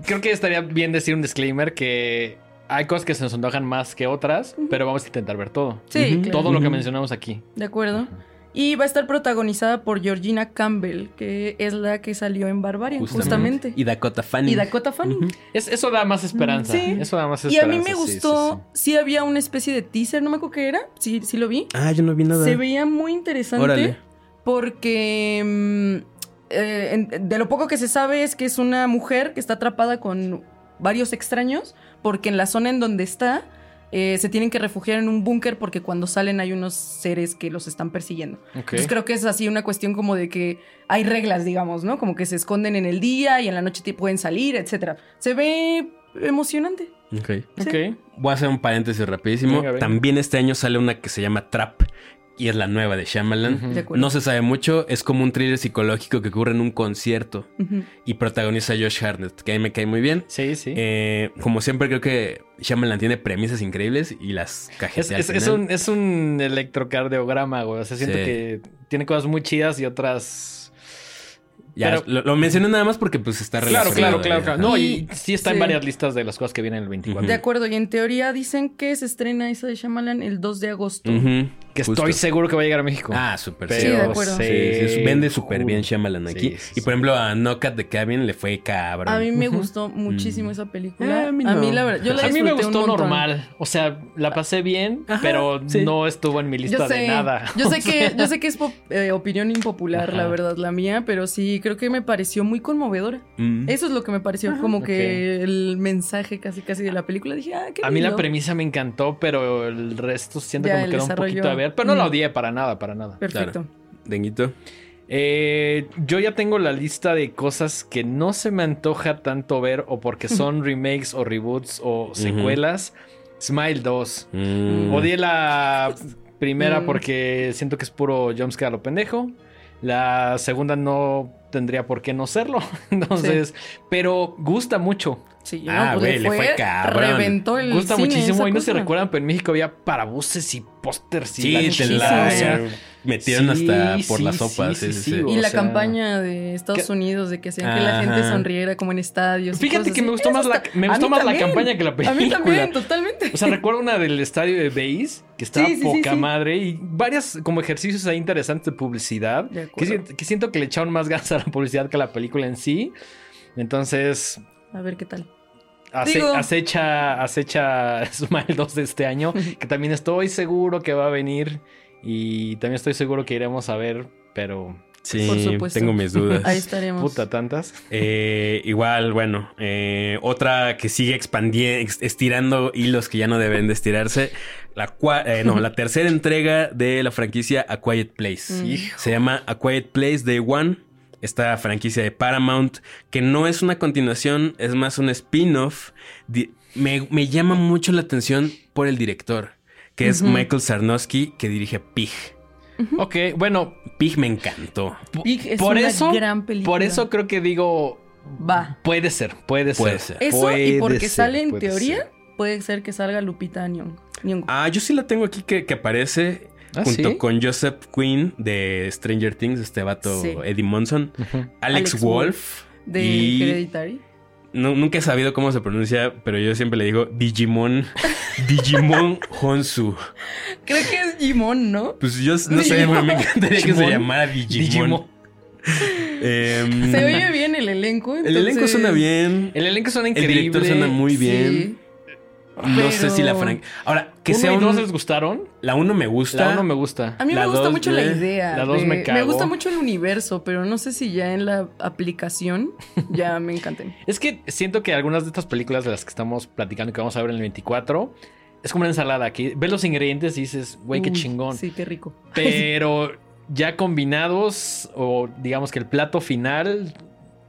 Creo que estaría bien decir un disclaimer que hay cosas que se nos antojan más que otras, pero vamos a intentar ver todo. Sí, claro. Todo lo que mencionamos aquí. De acuerdo. Y va a estar protagonizada por Georgina Campbell, que es la que salió en Barbarian, justamente. Y Dakota Fanning. Y Dakota Fanning. Es- eso da más esperanza. Sí. Eso da más Y a esperanza. mí me sí, sí, gustó, sí. sí, había una especie de teaser, no me acuerdo qué era, sí, sí lo vi. Ah, yo no vi nada. Se veía muy interesante Órale. porque mm, eh, en- de lo poco que se sabe es que es una mujer que está atrapada con varios extraños porque en la zona en donde está eh, se tienen que refugiar en un búnker porque cuando salen hay unos seres que los están persiguiendo. Entonces creo que es así una cuestión como de que hay reglas, digamos, ¿no? Como que se esconden en el día y en la noche te pueden salir, etcétera. Se ve emocionante. Ok. Ok. Voy a hacer un paréntesis rapidísimo. Venga, venga. También este año sale una que se llama Trap. Y es la nueva de Shyamalan. No se sabe mucho. Es como un thriller psicológico que ocurre en un concierto. Y protagoniza a Josh Hartnett, que a mí me cae muy bien. Sí, sí. Eh, como siempre, creo que Shyamalan tiene premisas increíbles y las es, cajetea. es- es un, es un electrocardiograma, güey. O sea, siento Sí. que tiene cosas muy chidas y otras. Ya, pero- lo, lo mencioné nada más porque pues está Claro, relacionado. claro, claro, claro. No, y Y- sí está en varias listas de las cosas que vienen el 24. De acuerdo, y en teoría dicen que se estrena esa de Shyamalan el 2 de agosto. Que justo. estoy seguro que va a llegar a México. Ah, súper Sí, de acuerdo. Sí, sí, sí, vende súper bien Shyamalan aquí. Sí, sí, y por ejemplo, a Knock at the Cabin le fue cabrón. A mí me gustó muchísimo Mm. esa película. Eh, a mí a, mí no. la verdad, yo la a mí me gustó normal. O sea, la pasé bien, Ajá, pero sí. no estuvo en mi lista Yo sé, de nada. yo sé [laughs] que, yo sé que es eh, opinión impopular, Ajá. la verdad, la mía, pero sí creo que me pareció muy conmovedora. Mm. Eso es lo que me pareció, Ajá. como que el mensaje casi casi de la película. Dije, ah, qué A mí la premisa me encantó, pero el resto siento Ya, que me quedó un poquito a ver. Pero no la Mm. odié para nada, para nada. Perfecto. Denguito. Eh, yo ya tengo la lista de cosas que no se me antoja tanto ver o porque [laughs] son remakes o reboots o secuelas. Smile 2. Mm. Odié la primera Mm. porque siento que es puro jumpscare a lo pendejo. La segunda no tendría por qué no serlo. [laughs] Entonces, pero gusta mucho. Sí, Ah, no, pues, güey, le fue cabrón. Reventó el Gusta cine, muchísimo. Y no se recuerdan, pero en México había parabuses y pósters y Sí, la te chingada, la o sea, metieron sí, hasta por sí, la sopa. sí, Sí, sí, sí, sí, sí. o Y la sea, campaña de Estados Unidos de que hacían que la gente sonriera como en estadios. Fíjate cosas que me gustó Eso más la, me a gustó más la campaña que la A película. mí también, totalmente. O sea, recuerdo una del estadio de Base que estaba Sí, sí, sí, poca sí. madre y varias como ejercicios ahí interesantes de publicidad. De Que, que siento que le echaron más [laughs] ganas a la publicidad que a la película en sí. Entonces, A ver qué tal. ace- Digo- acecha, acecha [laughs] Smile 2 de este año, [laughs] que también estoy seguro que va a venir y también estoy seguro que iremos a ver, pero Sí, Por supuesto. tengo mis dudas. [laughs] Ahí estaremos. puta tantas. Eh, igual, bueno, eh, otra que sigue expandiendo, estirando hilos que ya no deben de estirarse. La, cua- eh, no, la tercera entrega de la franquicia A Quiet Place. Mm. Se llama A Quiet Place Day One. Esta franquicia de Paramount, que no es una continuación, es más un spin-off. Me, me llama mucho la atención por el director, que es. Michael Sarnowski, que dirige Pig. Ok, bueno, Pig me encantó. Pig es por una eso, gran película. por eso creo que digo, Va. puede ser, puede, Puede ser. ser. Eso y Puede porque ser, sale en teoría, ser. puede ser que salga Lupita. Nyong'o. Ah, yo sí la tengo aquí que, que aparece ¿Ah, junto sí? con Joseph Quinn de Stranger Things, este vato Sí. Eddie Monson. Alex, Alex Wolf. de y Hereditary. no- nunca he sabido cómo se pronuncia, pero yo siempre le digo Digimon, [laughs] Digimon Honsu. Creo que es Jimon, ¿no? Pues yo no sé, Digimon. me encantaría que se Digimon. llamara Digimon. Digimon. Em, Se oye bien el elenco. El elenco suena bien. El elenco suena El increíble. director suena muy bien. Sí. No sé si la franquicia. Ahora, que ¿Uno sea y un. dos les gustaron? La uno me gusta. La uno me gusta. A mí La me gusta dos, mucho la idea. la dos de- me cagó. gusta mucho el universo, pero no sé si ya en la aplicación ya [laughs] me encanten. Es que siento que algunas de estas películas de las que estamos platicando y que vamos a ver en el 24 es como una ensalada. Que ves los ingredientes y dices, güey, qué Uy, chingón. Sí, qué rico. Pero [laughs] ya combinados, o digamos que el plato final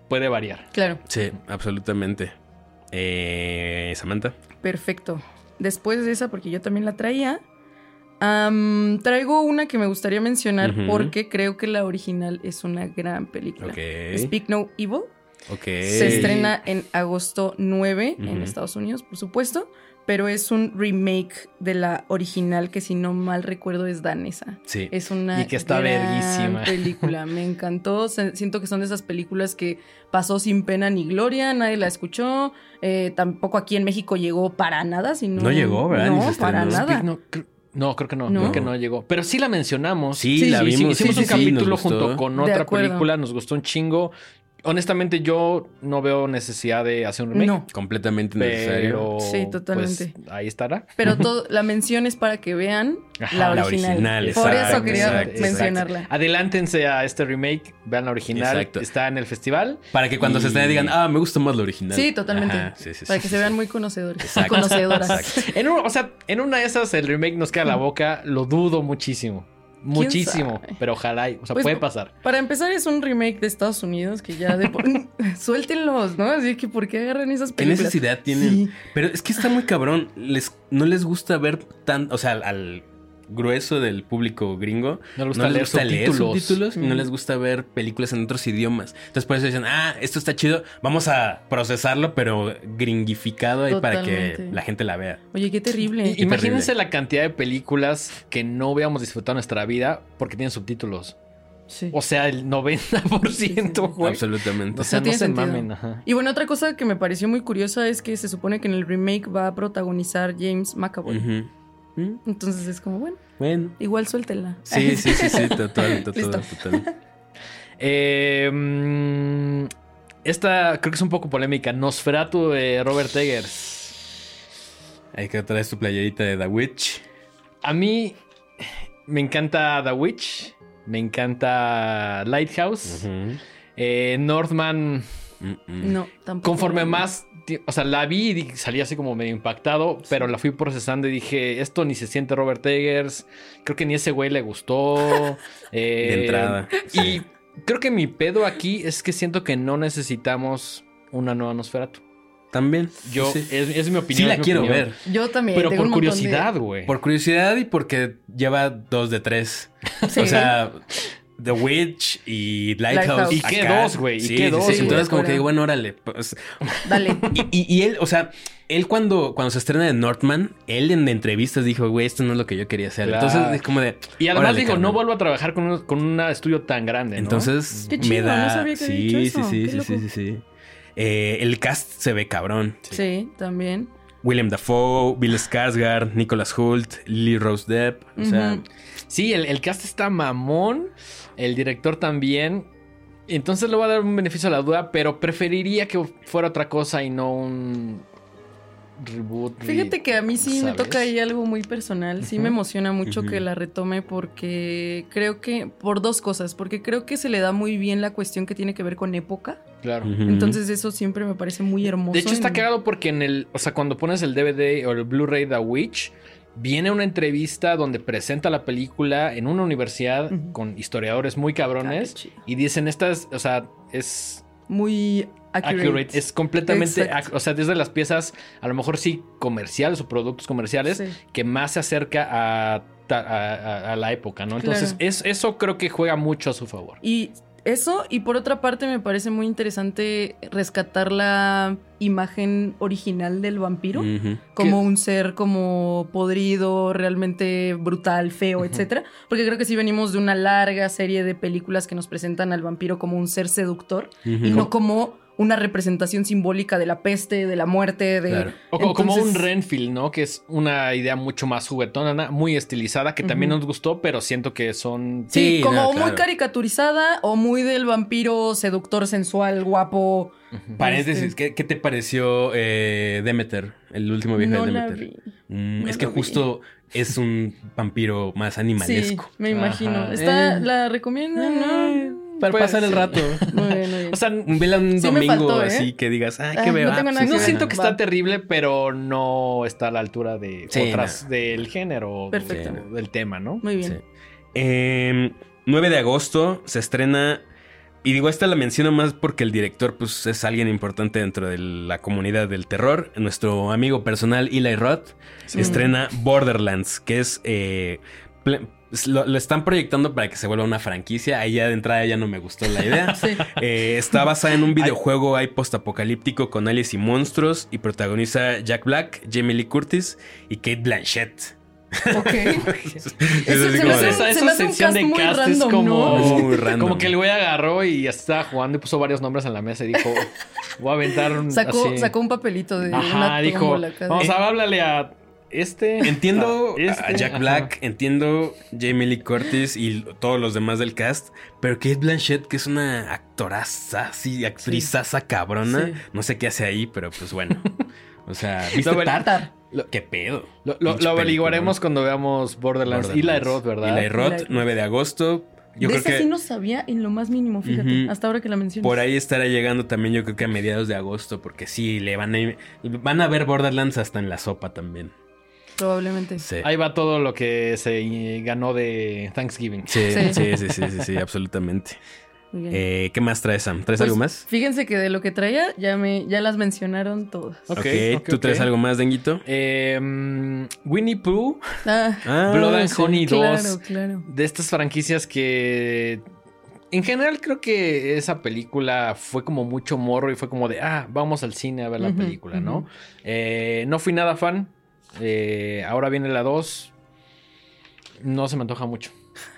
puede variar. Claro, Sí, absolutamente. Eh, Samantha. perfecto. Después de esa, porque yo también la traía, traigo una que me gustaría mencionar porque creo que la original es una gran película. Speak No Evil. Ok. Se estrena en agosto 9 en. Estados Unidos, por supuesto, pero es un remake de la original que si no mal recuerdo es danesa. Sí. Es una Y que está gran [laughs] película, me encantó. Siento que son de esas películas que pasó sin pena ni gloria, nadie la escuchó, eh, tampoco aquí en México llegó para nada, sino No llegó, ¿verdad? No, para nada. No, cr- no, creo que no, ¿No? creo que no llegó. Pero sí la mencionamos. Sí, Sí, la sí, vimos. Hicimos sí, un sí, sí, capítulo junto con De otra acuerdo. película, nos gustó un chingo. Honestamente, yo no veo necesidad de hacer un remake. No, Completamente necesario. Sí, totalmente. pues, ahí estará. pero todo, la mención es para que vean Ajá, la la original. original, Por eso exacto, quería exacto, mencionarla. Adelántense a este remake, vean la original, Exacto. está en el festival. Para que cuando se estrene digan, ah, me gusta más la original. Sí, totalmente. Ajá, sí, sí, para sí, que sí, se vean muy conocedores. Exacto. Conocedoras. Exacto. En un- o sea, en una de esas el remake nos queda la boca, lo dudo muchísimo. Muchísimo, sabe? pero ojalá, o sea, Pues, puede pasar. Para empezar, es un remake de Estados Unidos que ya de por... [laughs] [laughs] Suéltenlos, ¿no? Así que, ¿por qué agarran esas ¿Qué películas? necesidad tienen? Sí. Pero es que está muy cabrón. Les, no les gusta ver tan. O sea, al, al grueso del público gringo. No les gusta leer subtítulos. no Mm. les gusta ver películas en otros idiomas. Entonces por eso dicen, ah, esto está chido. Vamos a procesarlo, pero gringificado ahí para que la gente la vea. Oye, qué terrible. Y- imagínense la cantidad de películas que no hubiéramos disfrutado en nuestra vida porque tienen subtítulos. Sí. O sea, el 90%, güey. Absolutamente. O sea, No se mamen, ajá. Y bueno, otra cosa que me pareció muy curiosa es que se supone que en el remake va a protagonizar James McAvoy. Ujú. Mm, Entonces es como, bueno, Bueno. igual suéltela. Sí, sí, sí, sí, [laughs] total, total, Listo. total. Eh, mm, esta creo que es un poco polémica. Nosferatu de Robert Eggers. Hay que traer tu playerita de The Witch. A mí me encanta The Witch. Me encanta Lighthouse. Eh, Northman, Mm, mm. No, tampoco. conforme más... O sea, la vi y salí así como medio impactado, pero la fui procesando y dije, esto ni se siente Robert Eggers. Creo que ni ese güey le gustó. [laughs] Eh, De entrada, Y sí. creo que mi pedo aquí es que siento que no necesitamos una nueva Nosferatu. También. Yo, Sí. es, es mi Sí opinión. la es mi quiero opinión. ver. Yo también. Pero por de- curiosidad, güey. Por curiosidad y porque lleva dos de tres. Sí. O sea, [laughs] The Witch y Lighthouse. Lighthouse. ¿Y qué acá. dos, güey? ¿Y Sí, qué sí, dos, sí. Entonces, como que digo, bueno, órale. pues. [laughs] Dale. Y, [laughs] y- y él, o sea, él cuando, cuando se estrena de Northman, él en entrevistas dijo, güey, esto no es lo que yo quería hacer. Claro. Entonces, es como de. Y además órale, digo, no vuelvo a trabajar con un, con un estudio tan grande, ¿no? Entonces, Qué me da. no sabía que había sí, dicho sí, eso. sí, Qué sí, sí, sí, sí. Eh, el cast se ve cabrón. Sí, también. William Dafoe, Bill Skarsgård, Nicholas Hoult, Lily Rose Depp. O sea. Sí, el, el cast está mamón. El director también. Entonces le voy a dar un beneficio a la duda, pero preferiría que fuera otra cosa y no un reboot. re- Fíjate que a mí sí me toca ahí algo muy personal. Sí me emociona mucho que la retome porque creo que, por dos cosas, porque creo que se le da muy bien la cuestión que tiene que ver con época. Claro. Entonces eso siempre me parece muy hermoso. De hecho, está en- cagado porque en el. O sea, cuando pones el DVD o el Blu-ray The Witch, viene una entrevista donde presenta la película en una universidad con historiadores muy Ah, cabrones. y dicen, esta es. O sea, es Muy accurate. accurate. Es completamente. Ac- O sea, desde las piezas, a lo mejor sí comerciales o productos comerciales, Sí. que más se acerca a, ta- a- a- a la época, ¿no? Entonces, Claro. es, eso creo que juega mucho a su favor. Y eso, y por otra parte me parece muy interesante rescatar la imagen original del vampiro. Como un ser como podrido, realmente brutal, feo, etcétera. Porque creo que sí venimos de una larga serie de películas que nos presentan al vampiro como un ser seductor y no como una representación simbólica de la peste, de la muerte, de... Claro. O co- como un Renfield, ¿no? Que es una idea mucho más juguetona, muy estilizada, que también nos gustó, pero siento que son... Sí, Sí, como no, muy caricaturizada o muy del vampiro seductor, sensual, guapo. Paréntesis, Este- ¿qué, qué te pareció eh, Demeter? El último viaje No de la Demeter. vi. Mm, No es que vi. justo es un vampiro más animalesco. Sí, me imagino. Ajá. Está, Eh. ¿La recomiendan? No. Para Pues, pasar el sí. rato. [laughs] Muy bien, muy bien. O sea, Un vela un Sí domingo faltó, ¿eh? así que digas, ay, Ah, qué no Ah, pues, no que siento que Va. está terrible, pero no está a la altura de Sí, otras del género. Del tema, ¿no? Muy bien. Sí. Eh, 9 de agosto se estrena. Y digo, esta la menciono más porque el director pues, es alguien importante dentro de la comunidad del terror. Nuestro amigo personal Eli Roth estrena Borderlands, que es... eh, lo, lo están proyectando para que se vuelva una franquicia. Ahí ya de entrada ya no me gustó la idea. [laughs] Sí. Eh, está basada en un videojuego ahí postapocalíptico con aliens y monstruos y protagoniza Jack Black, Jamie Lee Curtis y Kate Blanchett. Ok. [laughs] Es se como me hace de- un- esa, se me hace un sección cast de muy cast es random, como, ¿no? Muy [laughs] random. como que el güey agarró y estaba jugando y puso varios nombres en la mesa y dijo, voy a aventar un Sacó, así. sacó un papelito de Ajá, una dijo, vamos a hablarle a este. Entiendo a este, a Jack ajá. Black, entiendo Jamie Lee Curtis y todos los demás del cast, pero Kate Blanchett, que es una actoraza, así, actrizaza cabrona, Sí. no sé qué hace ahí, pero pues bueno. O sea, [laughs] ¿viste Lo ver- Tar? Tar. Lo- ¿Qué pedo? Lo, lo- Pinche lo averiguaremos cuando veamos Borderlands. Y la Roth, ¿verdad? Roth, Eli Roth. 9 de agosto. Yo de creo esa que sí no sabía en lo más mínimo, fíjate. Hasta ahora que la mencionas. por ahí estará llegando también, yo creo que a mediados de agosto, porque sí, le van a, van a ver Borderlands hasta en la sopa también. Probablemente. Sí. Ahí va todo lo que se ganó de Thanksgiving. Sí, Sí. sí, sí, sí, sí, sí, absolutamente. Eh, ¿Qué más traes, Sam? ¿Traes Pues, algo más? Fíjense que de lo que traía ya me ya las mencionaron todas. Ok, ok, ok, ¿tú traes algo más, Denguito? Eh, Winnie Pooh, Ah, Ah, Blood and sí. Honey 2. claro, claro. De estas franquicias que. En general, creo que esa película fue como mucho morro y fue como de, ah, vamos al cine a ver la película, ¿no? Eh, no fui nada fan. Eh, ahora viene la 2. No se me antoja mucho.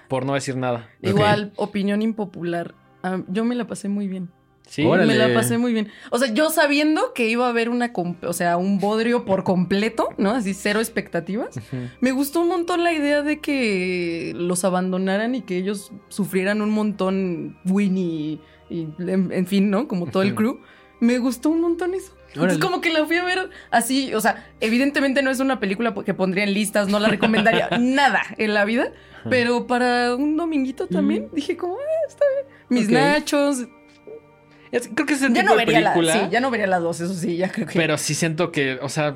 Por no decir nada. Igual, opinión impopular. Ah, yo me la pasé muy bien. Sí. Órale. Me la pasé muy bien. O sea, yo sabiendo que iba a haber una, o sea, un bodrio por completo, ¿no? Así cero expectativas. Me gustó un montón la idea de que los abandonaran y que ellos sufrieran un montón Winnie y, en, en fin, ¿no? Como todo el crew. Me gustó un montón eso. Entonces como que la fui a ver así, o sea, evidentemente no es una película que pondría en listas, no la recomendaría [laughs] nada en la vida, pero para un dominguito también dije como, ah, está bien. Mis nachos. Es- creo que ese Ya tipo no de vería la, película. sí, ya no vería la dos, eso sí, ya creo que. Pero sí siento que, o sea,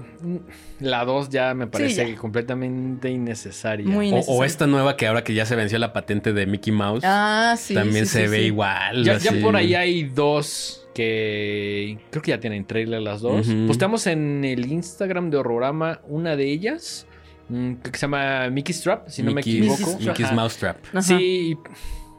la 2 ya me parece ya. completamente innecesaria. Muy O, esta nueva que ahora que ya se venció la patente de Mickey Mouse, Ah, sí. también sí, se sí, ve sí. igual. Ya, ya por ahí hay dos que creo que ya tienen trailer las dos. Ujú. Posteamos en el Instagram de Horrorama una de ellas. mm, que se llama Mickey's Trap, si no me equivoco. Mickey's Ajá. Mousetrap. Ajá. Sí,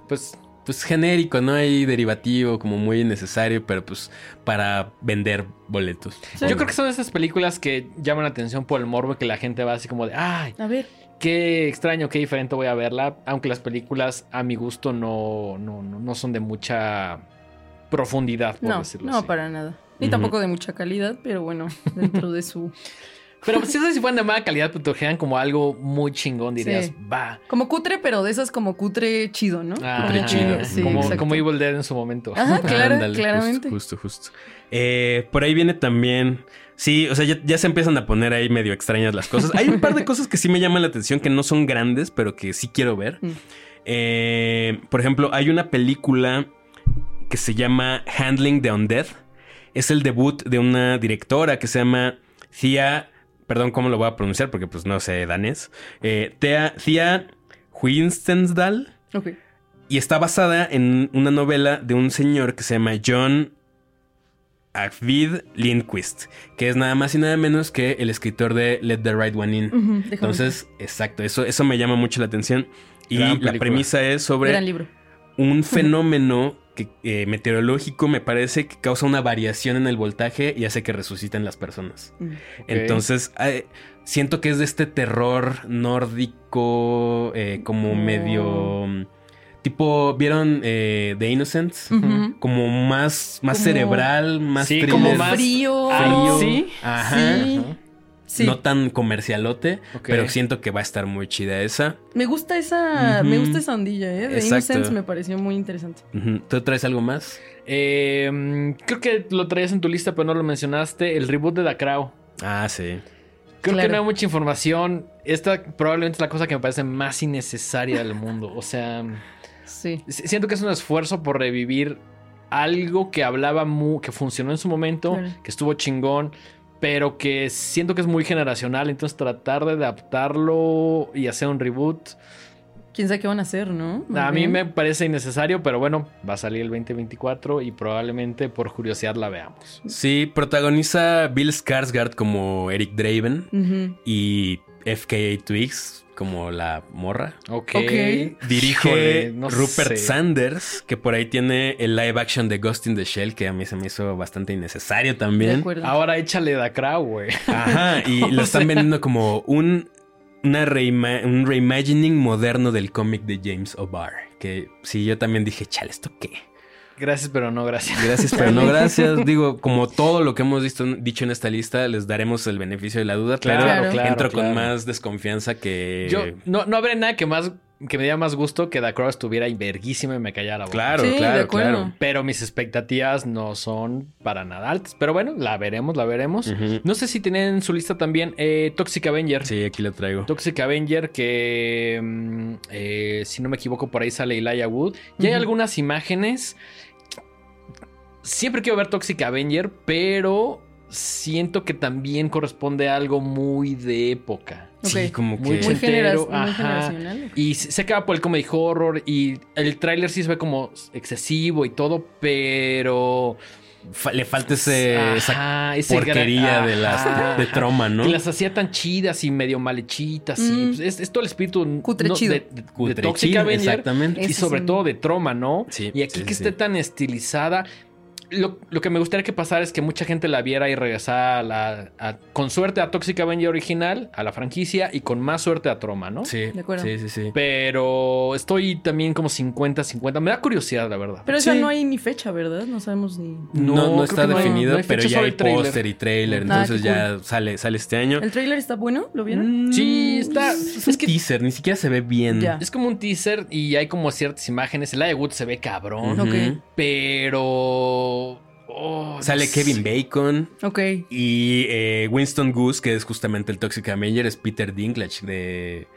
pues Pues genérico, no hay derivativo, como muy innecesario, pero pues para vender boletos. Sí. yo creo que son esas películas que llaman la atención por el morbo que la gente va así como de, ay, A ver. qué extraño, qué diferente voy a verla. Aunque las películas a mi gusto no, no, no, no son de mucha profundidad, por No, decirlo no, así. para nada. Ni tampoco de mucha calidad, pero bueno, [laughs] dentro de su. Pero si esas si fueran de mala calidad, pues te como algo muy chingón, dirías, Sí. va. Como cutre, pero de esas como cutre chido, ¿no? Ah, Cutre chido. Sí, como, como Evil Dead en su momento. Ajá, [laughs] claro, Ándale, claramente. Justo, justo. justo. Eh, por ahí viene también. Sí, o sea, ya, ya se empiezan a poner ahí medio extrañas las cosas. Hay un par de cosas que sí me llaman la atención, que no son grandes, pero que sí quiero ver. Mm. Eh, por ejemplo, hay una película que se llama Handling the Undead. Es el debut de una directora que se llama Thea. Perdón, ¿cómo lo voy a pronunciar? Porque pues no sé danés. Eh, Thea, Thea Huinstensdal. Ok. Y está basada en una novela de un señor que se llama John Arvid Lindquist, que es nada más y nada menos que el escritor de Let the Right One In. Entonces, exacto, eso, eso me llama mucho la atención. Y la premisa es sobre un [laughs] fenómeno que, eh, meteorológico, me parece, que causa una variación en el voltaje y hace que resuciten las personas. Mm. Entonces, eh, siento que es de este terror nórdico, eh, como Oh. medio... Tipo, ¿vieron eh, The Innocents? Como más, más Como- cerebral, más Sí, thriller. como más- frío. Ah, ¿sí? Ajá. Sí. Sí. No tan comercialote, pero siento que va a estar muy chida esa. Me gusta esa, me gusta esa ondilla, ¿eh? De. Innocence me pareció muy interesante. ¿Tú traes algo más? Eh, mm, creo que lo traías en tu lista, pero no lo mencionaste. El reboot de The Crow. Ah, sí. Creo Claro. que no hay mucha información. Esta probablemente es la cosa que me parece más innecesaria del mundo. O sea, Sí. si- siento que es un esfuerzo por revivir algo que hablaba mu que funcionó en su momento, Claro. que estuvo chingón, pero que siento que es muy generacional. Entonces tratar de adaptarlo y hacer un reboot, Quién sabe qué van a hacer, ¿no? A mí bien. me parece innecesario, pero bueno, va a salir el 2024 y probablemente por curiosidad la veamos. Sí, protagoniza Bill Skarsgård como Eric Draven y FKA Twigs como la morra. Ok. Dirige no Rupert sé. Sanders, que por ahí tiene el live action de Ghost in the Shell, que a mí se me hizo bastante innecesario también. Ahora échale The Crow, güey. Ajá, y [laughs] lo están vendiendo como un, una reima- un reimagining moderno del cómic de James O'Barr. Que sí, yo también dije, chale, ¿esto qué? Gracias, pero no gracias. Gracias, pero no gracias. Digo, como todo lo que hemos visto, dicho en esta lista, les daremos el beneficio de la duda, Claro, pero claro, entro claro. con más desconfianza que... Yo no, no habría nada que más que me diera más gusto que The Crow estuviera y verguísima y me callara la boca. Claro, Sí, claro, claro. Pero mis expectativas no son para nada altas. Pero bueno, la veremos, la veremos. No sé si tienen en su lista también eh, Toxic Avenger. Sí, aquí lo traigo. Toxic Avenger, que mm, eh, si no me equivoco, por ahí sale Elijah Wood. Y hay Ujú. algunas imágenes. Siempre quiero ver Toxic Avenger, pero siento que también corresponde a algo muy de época. Sí, como Muy que... Muy, genera- ochentero, muy ajá. generacional. Y se acaba por el comedy horror y el tráiler sí se ve como excesivo y todo, pero... le falta ese, esa Ajá, ese gra- porquería de, Ajá. las, de troma, ¿no? Que las hacía tan chidas y medio mal hechitas. y, Mm. pues, es, es todo el espíritu Cutre no, chido. de, chido, Avenger. Exactamente. Y sobre sí. todo de Troma, ¿no? Sí, y aquí sí, que sí, esté tan estilizada. Lo, lo que me gustaría que pasara es que mucha gente la viera y regresara a la, a- con suerte a Toxic Avenger original, a la franquicia, y con más suerte a Troma, ¿no? Sí, De acuerdo. sí, sí, sí. Pero estoy también como 50-50. Me da curiosidad, la verdad. Pero esa Sí. no hay ni fecha, ¿verdad? No sabemos ni. No, no, está que no hay- definido, no hay pero ya hay póster y trailer, Ah, entonces ya sale, sale este año. ¿El tráiler está bueno? ¿Lo vieron? Mm, Sí, está- Es, es un que- teaser, ni siquiera se ve bien. Es como un teaser y hay como ciertas imágenes. El Aya Wood se ve cabrón. Ok. pero. Oh, no Sale sé. Kevin Bacon Ok. y eh, Winston Goose, que es justamente el Toxic Avenger, es Peter Dinklage de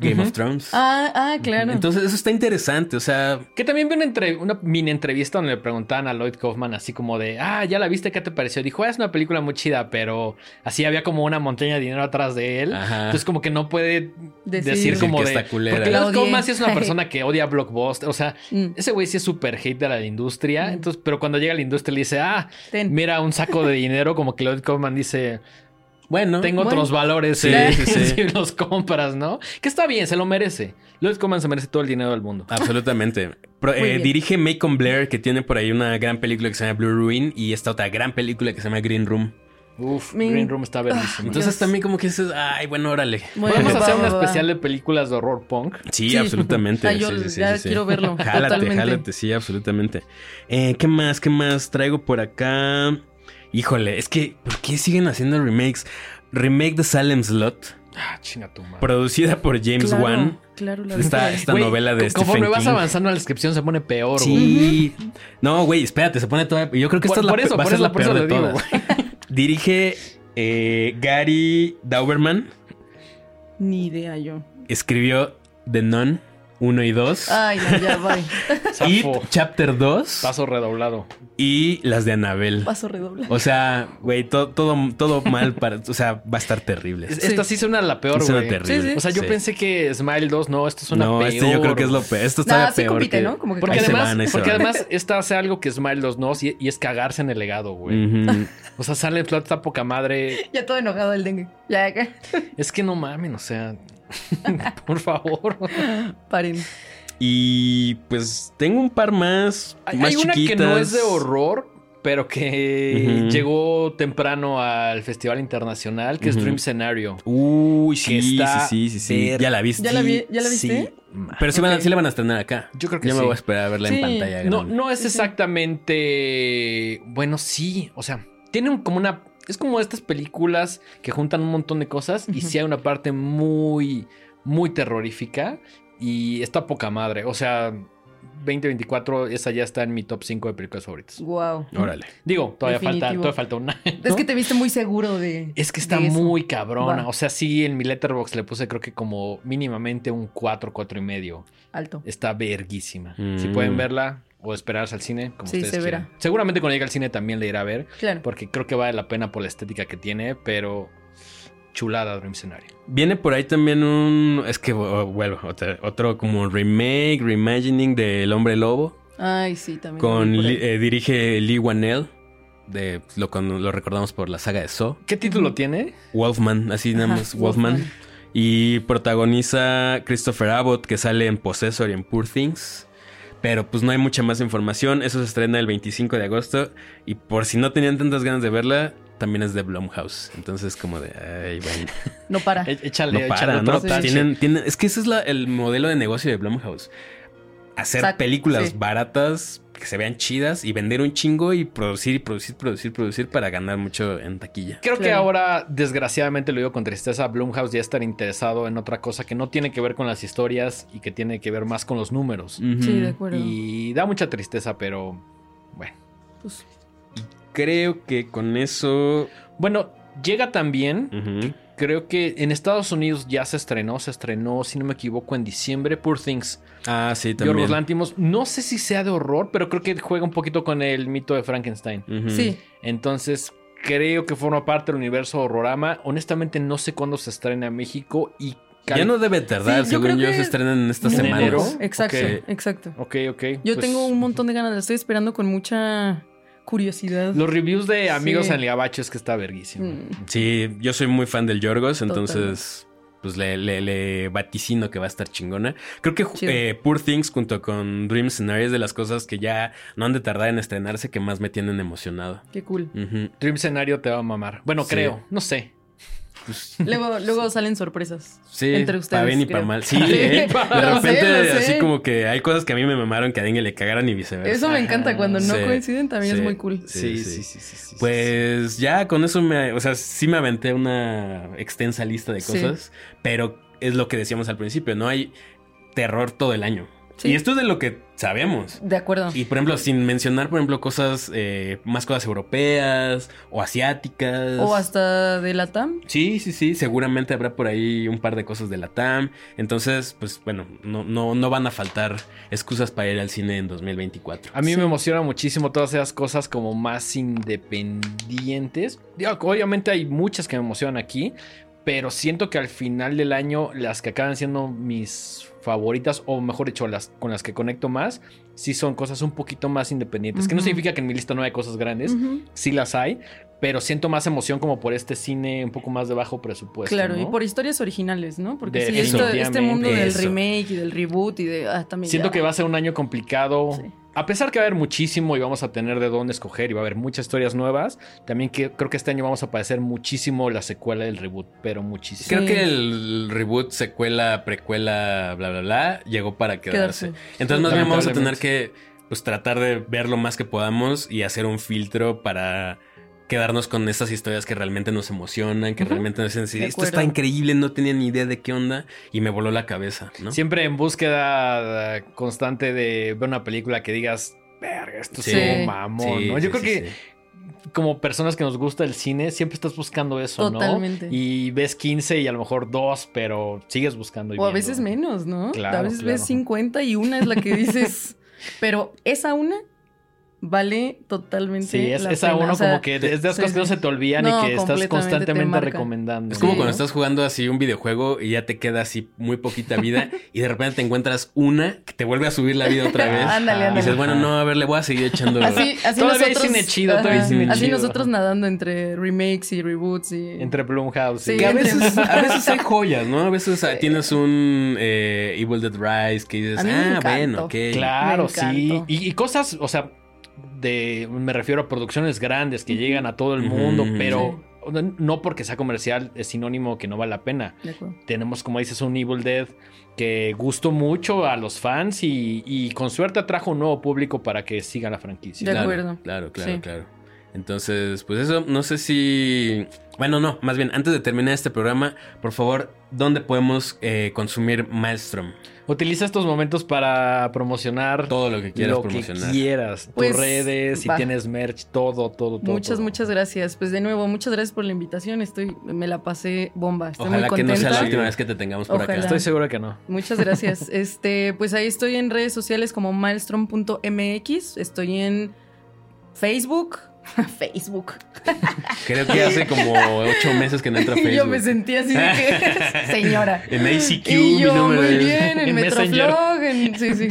Game of Thrones. Ah, ah, claro. Entonces eso está interesante, o sea, Que también vi una, entre- una mini entrevista donde le preguntaban a Lloyd Kaufman así como de, ah, ya la viste, ¿qué te pareció? Dijo, "Ah, es una película muy chida, pero así había como una montaña de dinero atrás de él. Ajá. Entonces como que no puede Decir- como que de... está culera. Porque Lloyd. Kaufman sí es una persona que odia Blockbuster. O sea, Mm. ese güey sí es súper hater a la industria. Mm. Entonces, pero cuando llega a la industria le dice, ah, Ten. mira un saco de dinero, como que Lloyd Kaufman dice, bueno. tengo Bueno. otros valores Sí, eh, sí, sí. [laughs] si los compras, ¿no? Que está bien, se lo merece. Lloyd Kaufman se merece todo el dinero del mundo. Absolutamente. Pro- eh, dirige Macon Blair, que tiene por ahí una gran película que se llama Blue Ruin y esta otra gran película que se llama Green Room. Uf, Me- Green Room está verguísima. Entonces Dios. también como que dices, ay, bueno, órale. Bueno, Podemos va, hacer va, un va. especial de películas de horror punk. Sí, Sí. absolutamente. Yo Sí, sí, sí, ya sí, sí. quiero verlo, Jálate, totalmente. jálate, sí, absolutamente. Eh, ¿Qué más? ¿Qué más traigo por acá? Híjole, es que, ¿por qué siguen haciendo remakes? Remake de Salem Slot, Ah, chinga tu madre. producida por James claro, Wan. Claro, la Esta, esta novela de Stephen Conforme vas King. avanzando en la descripción se pone peor, güey. Sí. No, güey, espérate, se pone toda. Yo creo que esta Por- es la, por eso, va a por ser eso, la por eso peor de digo, todas. [laughs] Dirige eh, Gary Dauberman. Ni idea yo. Escribió The Nun 1 y 2. Ay, no, ya. It Zafo. [laughs] Chapter 2. Paso redoblado. Y las de Anabel. Paso redoble. O sea, güey, todo, todo, todo mal para. O sea, va a estar terrible. Sí. Esta sí suena la peor, Suena güey. terrible. Sí, sí. O sea, yo Sí. pensé que Smile 2, no, esto suena no, peor. este yo creo que es lo peor. Esto está Nah, sí peor. compite, que- ¿no? Como que Porque además, van, porque van. además esta hace algo que Smile 2 no, y, y es cagarse en el legado, güey. O sea, sale Plot está poca madre. Ya todo enojado el dengue. Ya, acá. Es que no mamen, o sea. [laughs] por favor. Paren. Y pues tengo un par más. Hay, más hay una que no es de horror, pero que llegó temprano al Festival Internacional, que es. Dream Scenario. Uy, sí, sí, sí, sí, sí. ver- Ya la viste. ¿Ya la, vi, ¿Ya la viste? Sí. Pero sí, van a- sí la van a estrenar acá. Yo creo que Yo me sí. voy a esperar a verla Sí. en pantalla. No, grande. no es exactamente. Bueno, sí. O sea, tiene un- como una. Es como estas películas que juntan un montón de cosas y Ujú. sí hay una parte muy, muy terrorífica y está poca madre. O sea, 2024, esa ya está en mi top 5 de películas favoritas. Wow. Órale. Digo, todavía falta, todavía falta una. Es que te viste muy seguro de. Es que está muy cabrona. O sea, sí, en mi letterbox le puse creo que como mínimamente un 4, 4 y medio. alto. Está verguísima. Mm. Si pueden verla o esperarse al cine, como Sí, ustedes se quieran. verá. Seguramente cuando llegue al cine también le irá a ver, Claro. porque creo que vale la pena por la estética que tiene, pero chulada Dream Scenario. Viene por ahí también un. Es que oh, vuelvo. Otro, otro como remake, reimagining de El Hombre Lobo. Ay, sí, también. Con. Lee- eh, dirige Lee Wanell. De, lo, lo recordamos por la saga de Saw. ¿Qué título tiene? Wolfman, así nada Ajá, más, Wolfman. Y protagoniza Christopher Abbott, que sale en Possessor y en Poor Things. Pero pues no hay mucha más información. Eso se estrena el 25 de agosto. Y por si no tenían tantas ganas de verla, también es de Blumhouse. Entonces, como de, ay, bueno. [laughs] No para. E- Échale, No échale para, otro ¿no? tache. Tienen, tienen, es que ese es la- el modelo de negocio de Blumhouse. Hacer Exacto, películas sí. baratas que se vean chidas y vender un chingo y producir y producir, producir, producir para ganar mucho en taquilla. Creo que ahora, desgraciadamente, lo digo con tristeza, Blumhouse ya está interesado en otra cosa que no tiene que ver con las historias y que tiene que ver más con los números. Sí, de acuerdo. Y da mucha tristeza, pero bueno. Pues, Creo que con eso. Bueno, llega también ujú. Creo que en Estados Unidos ya se estrenó, se estrenó, si no me equivoco, en diciembre, Poor Things. Ah, sí, Yorgos también. Lantimos. No sé si sea de horror, pero creo que juega un poquito con el mito de Frankenstein. Sí. Entonces, creo que forma parte del universo horrorama. Honestamente, no sé cuándo se estrena en México y... Ya no debe tardar, Sí, yo según creo yo, que se estrenan en esta semana. Exacto, exacto. Ok, ok. Yo pues, tengo un montón de ganas, la estoy esperando con mucha curiosidad. Los reviews de amigos Sí. en el gabacho es que está verguísimo. Mm. Sí, yo soy muy fan del Yorgos, entonces pues le, le- le vaticino que va a estar chingona. Creo que eh, Poor Things junto con Dream Scenario es de las cosas que ya no han de tardar en estrenarse que más me tienen emocionado. Qué cool. Ujú. Dream Scenario te va a mamar. Bueno, Sí. creo. No sé. [laughs] Luego, luego salen sorpresas. Sí, Entre ustedes, para bien y para mal. Sí, ¿eh? [laughs] de [laughs] sé, repente sé. así como que hay cosas que a mí me mamaron que a alguien le cagaran y viceversa. Eso me encanta cuando no Sí. coinciden, también Sí. es muy cool. Sí, Sí, sí. sí, sí, sí, sí, Pues ya con eso me, o sea, sí me aventé una extensa lista de Sí. cosas, pero es lo que decíamos al principio, no hay terror todo el año. Sí. Y esto es de lo que sabemos. De acuerdo. Y por ejemplo, sin mencionar, por ejemplo, cosas, eh, más cosas europeas o asiáticas. O hasta de la TAM. Sí, sí, sí, seguramente habrá por ahí un par de cosas de la TAM. Entonces, pues bueno, no, no, no van a faltar excusas para ir al cine en 2024. A mí Sí. me emociona muchísimo todas esas cosas como más independientes. Digo, obviamente hay muchas que me emocionan aquí, pero siento que al final del año las que acaban siendo mis favoritas, o mejor dicho, las con las que conecto más, sí son cosas un poquito más independientes. Que no significa que en mi lista no hay cosas grandes, sí las hay, pero siento más emoción como por este cine un poco más de bajo presupuesto. Claro, ¿no? y por historias originales, ¿no? Porque sí, Definitivamente. esto- este mundo del remake y del reboot y de. Ah, también. Siento ya. que va a ser un año complicado. Sí. A pesar que va a haber muchísimo y vamos a tener de dónde escoger y va a haber muchas historias nuevas, también que, creo que este año vamos a padecer muchísimo la secuela del reboot, pero muchísimo. Creo Sí. que el reboot, secuela, precuela, bla, bla, bla, llegó para quedarse. Quedarse. Entonces, más bien vamos a tener que pues, tratar de ver lo más que podamos y hacer un filtro para quedarnos con estas historias que realmente nos emocionan, que realmente nos dicen, "Sí, De esto está increíble, no tenía ni idea de qué onda y me voló la cabeza, ¿no? Siempre en búsqueda eh, constante de ver una película que digas, verga, esto Sí. es un mamón, Sí, ¿no? Yo sí, creo sí, que sí. como personas que nos gusta el cine, siempre estás buscando eso, Totalmente. ¿no? Y ves 15 y a lo mejor dos, pero sigues buscando. y O a veces menos, ¿no? Claro, a veces claro. ves 50 y una es la que dices. [laughs] pero esa una vale totalmente. Sí, es, la esa pena. uno O sea, como que es de esas sí, cosas que no se te olvidan No, y que estás constantemente recomendando. Es como Sí, cuando ¿no? estás jugando así un videojuego y ya te queda así muy poquita vida [laughs] y de repente te encuentras una que te vuelve a subir la vida otra vez. Ándale, Y ándale. dices, bueno, no, a ver, le voy a seguir echando. Así, así Todavía hay nosotros. cine chido, todavía hay cine así chido. nosotros nadando entre remakes y reboots y. Entre Blumhouse. Sí, Que a veces, a veces hay joyas, ¿no? A veces ah, tienes un eh, Evil Dead Rise que dices, A ah, bueno, ok. Claro, sí. Y, y cosas, o sea, de me refiero a producciones grandes que llegan a todo el mundo, pero no porque sea comercial es sinónimo que no vale la pena. De acuerdo. Tenemos, como dices, un Evil Dead que gustó mucho a los fans y, y con suerte atrajo un nuevo público para que siga la franquicia. De Claro, acuerdo. Claro, claro, Sí. claro. Entonces, pues eso, no sé si... Bueno, no, más bien, antes de terminar este programa, por favor, ¿dónde podemos eh, consumir Maelstrom? Utiliza estos momentos para promocionar Todo lo que quieras lo promocionar. que quieras. Pues, Tus redes, si va. tienes merch, todo, todo, todo. Muchas, todo. muchas gracias. Pues de nuevo, muchas gracias por la invitación. Estoy, me la pasé bomba. Estoy Ojalá muy que no sea la última vez que te tengamos por Ojalá. acá. Estoy seguro que no. Muchas gracias. [laughs] Este, pues ahí estoy en redes sociales como maelstrom.mx. Estoy en Facebook. [laughs] Facebook. Creo que hace como ocho meses que no entra a [laughs] Y Facebook. yo me sentí así de que, [laughs] señora. En ACQ, y mi yo, número muy bien, en, en. Metroflog, en, sí, sí.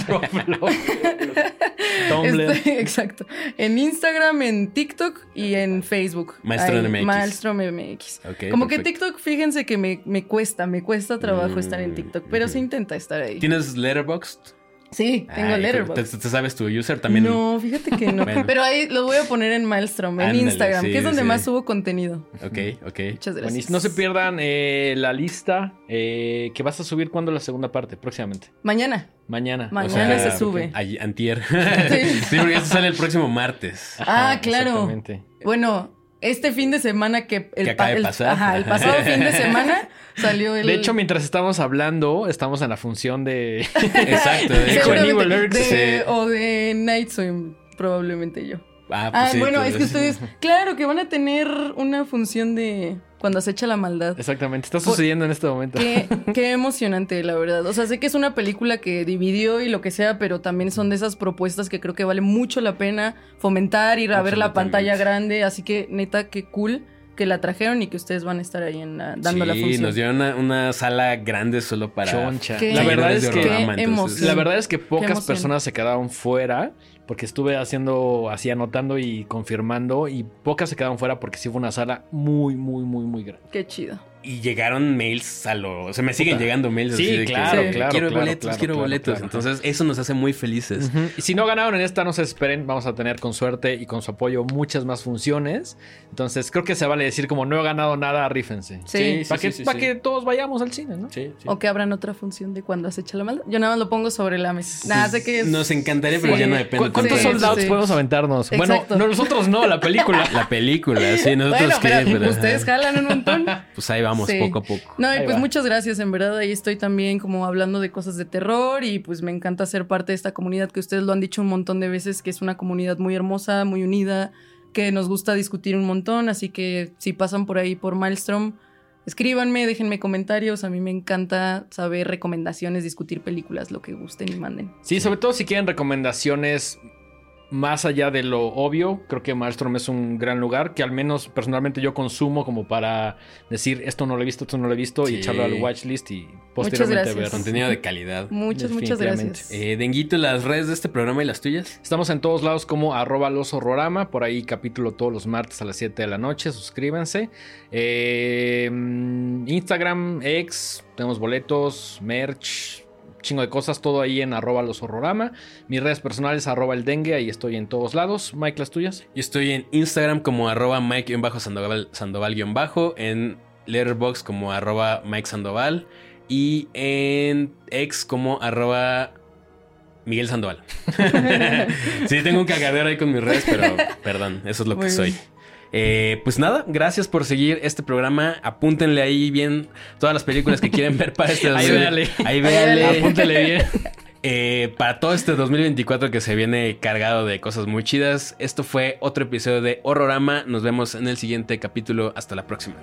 Tumblr. Estoy- exacto. En Instagram, en TikTok y en Facebook. Maestro MX. Maestro MX. Como que. TikTok, fíjense que me, me cuesta, me cuesta trabajo Mm, estar en TikTok, pero se intenta estar ahí. ¿Tienes Letterboxd? Sí, tengo Ay, Letterboxd. ¿Te, te sabes tu user también? No, fíjate que no. Bueno. Pero ahí lo voy a poner en Maelstrom, en Ándale, Instagram, sí, que es donde sí. más subo contenido. Ok, ok. Muchas gracias. Buenísimo. No se pierdan eh, la lista eh, que vas a subir cuando la segunda parte, próximamente. Mañana. Mañana. Mañana sea, se sube. Ay- antier. Sí. [laughs] sí, porque esto sale el próximo martes. Ah, claro. Exactamente. Bueno, este fin de semana que el, Que pa- acaba de el- pasar. ajá, el pasado fin de semana [laughs] salió el De hecho, mientras estamos hablando, estamos en la función de. [laughs] Exacto. de [laughs] de- sí. o de Night Swim, probablemente yo. Ah, pues Ah, sí, bueno, es que ustedes, claro que van a tener una función de cuando acecha la maldad. Exactamente. Está sucediendo en este momento. Qué, [laughs] qué emocionante, la verdad. O sea, sé que es una película que dividió y lo que sea, pero también son de esas propuestas que creo que vale mucho la pena fomentar, ir a ver la pantalla grande. Así que, neta, qué cool que la trajeron y que ustedes van a estar ahí en la- dando la sí, función. nos dieron una, una sala grande solo para... Choncha. Qué- La verdad es que. La verdad es que pocas personas se quedaron fuera porque estuve haciendo, así anotando y confirmando y pocas se quedaron fuera porque sí fue una sala muy, muy, muy, muy grande. Qué chido. Y llegaron mails a lo... O sea, me siguen Puta. llegando mails Sí, así de que, claro, Sí. claro. Quiero claro, boletos, claro, quiero claro, boletos. claro. Entonces, eso nos hace muy felices. Ujú. Y si no ganaron en esta, no se esperen. Vamos a tener con suerte y con su apoyo muchas más funciones. Entonces, creo que se vale decir como no he ganado nada, rífense. Sí. Para que, sí, pa' sí. que todos vayamos al cine, ¿no? Sí, sí. O que abran otra función de cuando acecha la maldad. Yo nada más lo pongo sobre la mesa. Nada, sé que es... Nos encantaría, pero Sí. ya no depende ¿Cu- ¿Cuántos Sí, tanto de sold outs sí. podemos aventarnos? Exacto. Bueno, no, nosotros no, la película. [laughs] La película, sí, nosotros Bueno, qué, pero pero- ustedes jalan un montón. Pues ahí vamos, Sí. poco a poco. No, y Ahí pues va. muchas gracias, en verdad ahí estoy también como hablando de cosas de terror y pues me encanta ser parte de esta comunidad que ustedes lo han dicho un montón de veces, que es una comunidad muy hermosa, muy unida, que nos gusta discutir un montón, así que si pasan por ahí por Maelstrom, escríbanme, déjenme comentarios, a mí me encanta saber recomendaciones, discutir películas, lo que gusten y manden. Sí, sobre todo si quieren recomendaciones más allá de lo obvio, creo que Maelstrom es un gran lugar que al menos personalmente yo consumo como para decir esto no lo he visto, esto no lo he visto y echarlo al watchlist y posteriormente gracias. ver. Contenido de calidad. Muchas, muchas gracias. Eh, Denguito, las redes de este programa y las tuyas. Estamos en todos lados como arroba los horrorama, por ahí capítulo todos los martes a las 7 de la noche, suscríbanse. Eh, Instagram, ex, tenemos boletos, merch, chingo de cosas, todo ahí en arroba los horrorama. Mis redes personales, arroba el dengue, ahí estoy en todos lados. Mike, las tuyas. Yo estoy en Instagram como arroba Mike-Sandoval, Sandoval-Bajo, en Letterboxd como arroba Mike Sandoval y en X como arroba Miguel Sandoval. [laughs] [laughs] sí, tengo un cagadero ahí con mis redes, pero perdón, eso es lo que Muy soy. bien. Eh, pues nada, gracias por seguir este programa. Apúntenle ahí bien todas las películas que quieren ver para este [laughs] Ahí 2000. véale. Ahí véale. Apúntele bien. [laughs] Eh, para todo este 2024 que se viene cargado de cosas muy chidas, esto fue otro episodio de Horrorama. Nos vemos en el siguiente capítulo. Hasta la próxima.